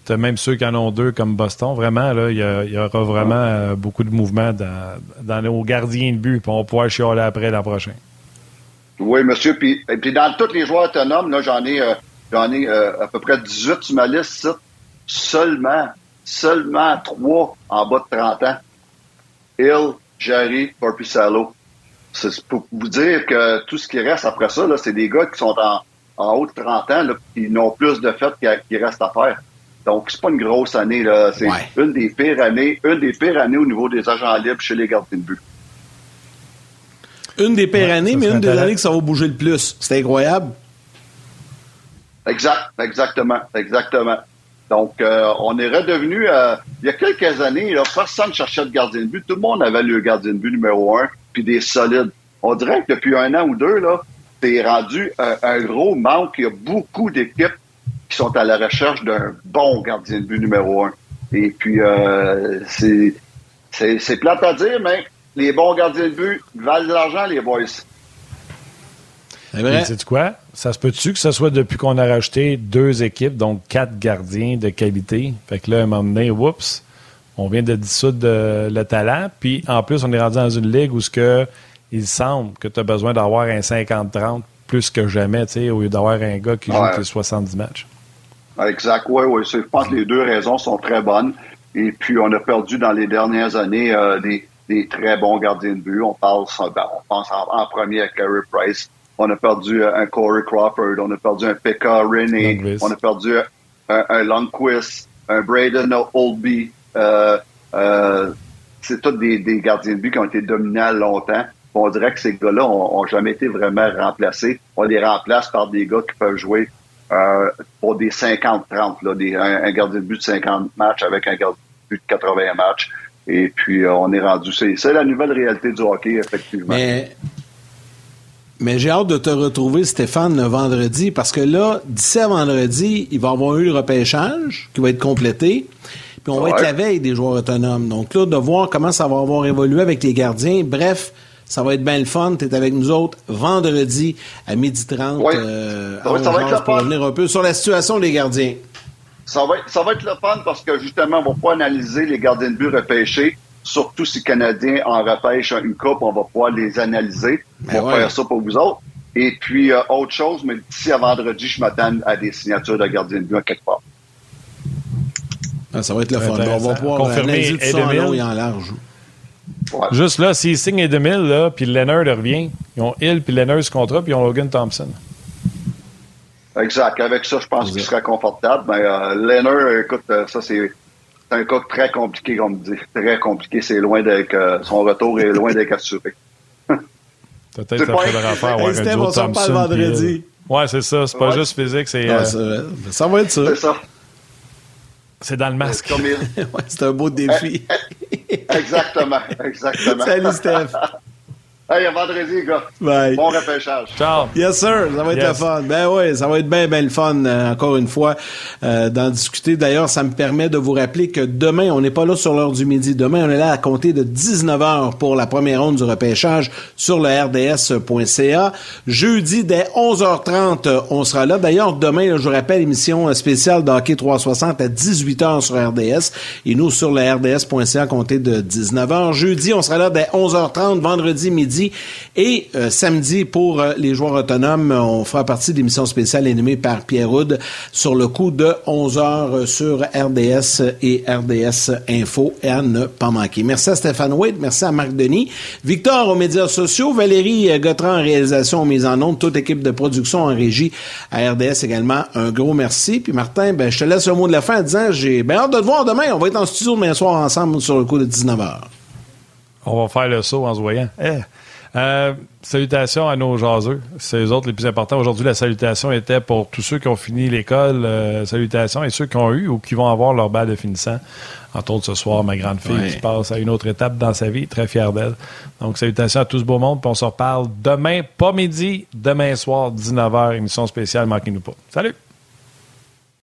Même ceux qui en ont deux comme Boston. Vraiment, là, il y, aura vraiment euh, beaucoup de mouvements dans, dans nos gardiens de but. Puis on pouvoir chialer après l'an prochain. Oui, monsieur. Puis, et puis dans tous les joueurs autonomes, là, j'en ai, euh, j'en ai euh, à peu près 18 sur ma liste. Seulement, seulement 3 en bas de 30 ans. Hill, Jerry, Porpicalo. C'est pour vous dire que tout ce qui reste après ça, c'est des gars qui sont en, en haut de 30 ans, là, qui n'ont plus de fait qu'il reste à faire. Donc, c'est pas une grosse année, là. C'est une des pires années, une des pires années au niveau des agents libres chez les gardiens de but. Une des pires années, mais une des années que ça va bouger le plus. C'est incroyable. Exact, exactement, exactement. Donc, euh, on est redevenu, euh, il y a quelques années, là, personne ne cherchait de gardien de but. Tout le monde avait le gardien de but numéro un, puis des solides. On dirait que depuis un an ou deux, là, c'est rendu un, gros manque. Il y a beaucoup d'équipes qui sont à la recherche d'un bon gardien de but numéro un. Et puis, euh, c'est, c'est, plate à dire, mais les bons gardiens de but valent de l'argent, les boys. C'est quoi? Ça se peut-tu que ce soit depuis qu'on a rajouté deux équipes, donc quatre gardiens de qualité? Fait que là, à un moment donné, oups, on vient de dissoudre le talent. Puis en plus, on est rendu dans une ligue où ce que il semble que tu as besoin d'avoir un 50-30 plus que jamais, au lieu d'avoir un gars qui joue tes 70 matchs. Exact, oui, oui. Je pense que les deux raisons sont très bonnes. Et puis, on a perdu dans les dernières années euh, des, des, très bons gardiens de but. On, parle, ben, on pense en, premier à Carey Price. On a perdu euh, un Corey Crawford. On a perdu un Pekka Rennie. On a perdu un, un Lundqvist, un Braden Oldby. Euh, euh, c'est tous des, des, gardiens de but qui ont été dominants longtemps. On dirait que ces gars-là n'ont jamais été vraiment remplacés. On les remplace par des gars qui peuvent jouer euh, pour des 50-30, un, gardien de but de 50 matchs avec un gardien de but de 80 matchs. Et puis, euh, on est rendu. C'est la nouvelle réalité du hockey, effectivement. Mais, mais j'ai hâte de te retrouver, Stéphane, le vendredi, parce que là, d'ici à vendredi, il va y avoir eu le repêchage qui va être complété. Puis on va être la veille des joueurs autonomes. Donc là, de voir comment ça va avoir évolué avec les gardiens. Bref, ça va être bien le fun. Tu es avec nous autres vendredi à 12h30. Oui. Euh, ça, va, être le pour revenir un peu sur la situation des gardiens. Ça va, être, ça va être le fun parce que justement, on va pas analyser les gardiens de but repêchés. Surtout si les Canadiens en repêchent une coupe, on va pouvoir les analyser. Ben on va faire ça pour vous autres. Et puis, euh, autre chose, mais d'ici à vendredi, je m'attends à des signatures de gardiens de but à quelque part. Ah, ça va être le fun. On va pouvoir tout ça en long et en large. Juste là, s'ils signent 2000, là, puis Leonard revient, ils ont Hill puis Leonard ce contrat, puis ils ont Logan Thompson. Exact. Avec ça, je pense qu'il serait confortable. Mais euh, Leonard, écoute, euh, ça, c'est un cas très compliqué, comme dit. Très compliqué. C'est loin d'être. Euh, son retour est loin d'être assuré. Peut-être que ça faudrait faire avoir un duo Thompson. Le vendredi. Ouais, c'est ça. C'est pas juste physique, c'est. ça va être ça. C'est ça. C'est dans le masque. ouais, c'est un beau défi. Exactement, exactement. Salut, Steph. Hey, à vendredi, gars. Bye. Bon repêchage. Ciao. Yes, sir. Ça va être Yes. le fun. Ben oui, ça va être bien, bien le fun, euh, encore une fois, euh, d'en discuter. D'ailleurs, ça me permet de vous rappeler que demain, on n'est pas là sur l'heure du midi. Demain, on est là à compter de 19h pour la première ronde du repêchage sur le rds.ca. Jeudi, dès 11h30, euh, on sera là. D'ailleurs, demain, là, je vous rappelle, émission spéciale d'Hockey 360 à 18h sur RDS. Et nous, sur le rds.ca, à compter de 19h. Jeudi, on sera là dès 11h30, vendredi midi. Et euh, samedi, pour euh, les joueurs autonomes, on fera partie de l'émission spéciale animée par Pierre Houd sur le coup de 11h sur RDS et RDS Info et à ne pas manquer. Merci à Stéphane Wade, merci à Marc Denis, Victor aux médias sociaux, Valérie euh, Gautran en réalisation aux mises en ondes, toute équipe de production en régie à RDS également. Un gros merci. Puis Martin, ben, je te laisse le mot de la fin en disant j'ai bien hâte de te voir demain. On va être en studio demain soir ensemble sur le coup de 19h. On va faire le saut en se voyant. Eh. Euh, salutations à nos jaseux. C'est eux autres les plus importants. Aujourd'hui, la salutation était pour tous ceux qui ont fini l'école. euh, salutations. Et ceux qui ont eu ou qui vont avoir leur balle de finissant. Entre autres, ce soir, ma grande fille Ouais. qui passe à une autre étape dans sa vie. Très fière d'elle. Donc, salutations à tout ce beau monde. Puis on se reparle demain, pas midi, demain soir, 19h, émission spéciale. Manquez-nous pas. Salut!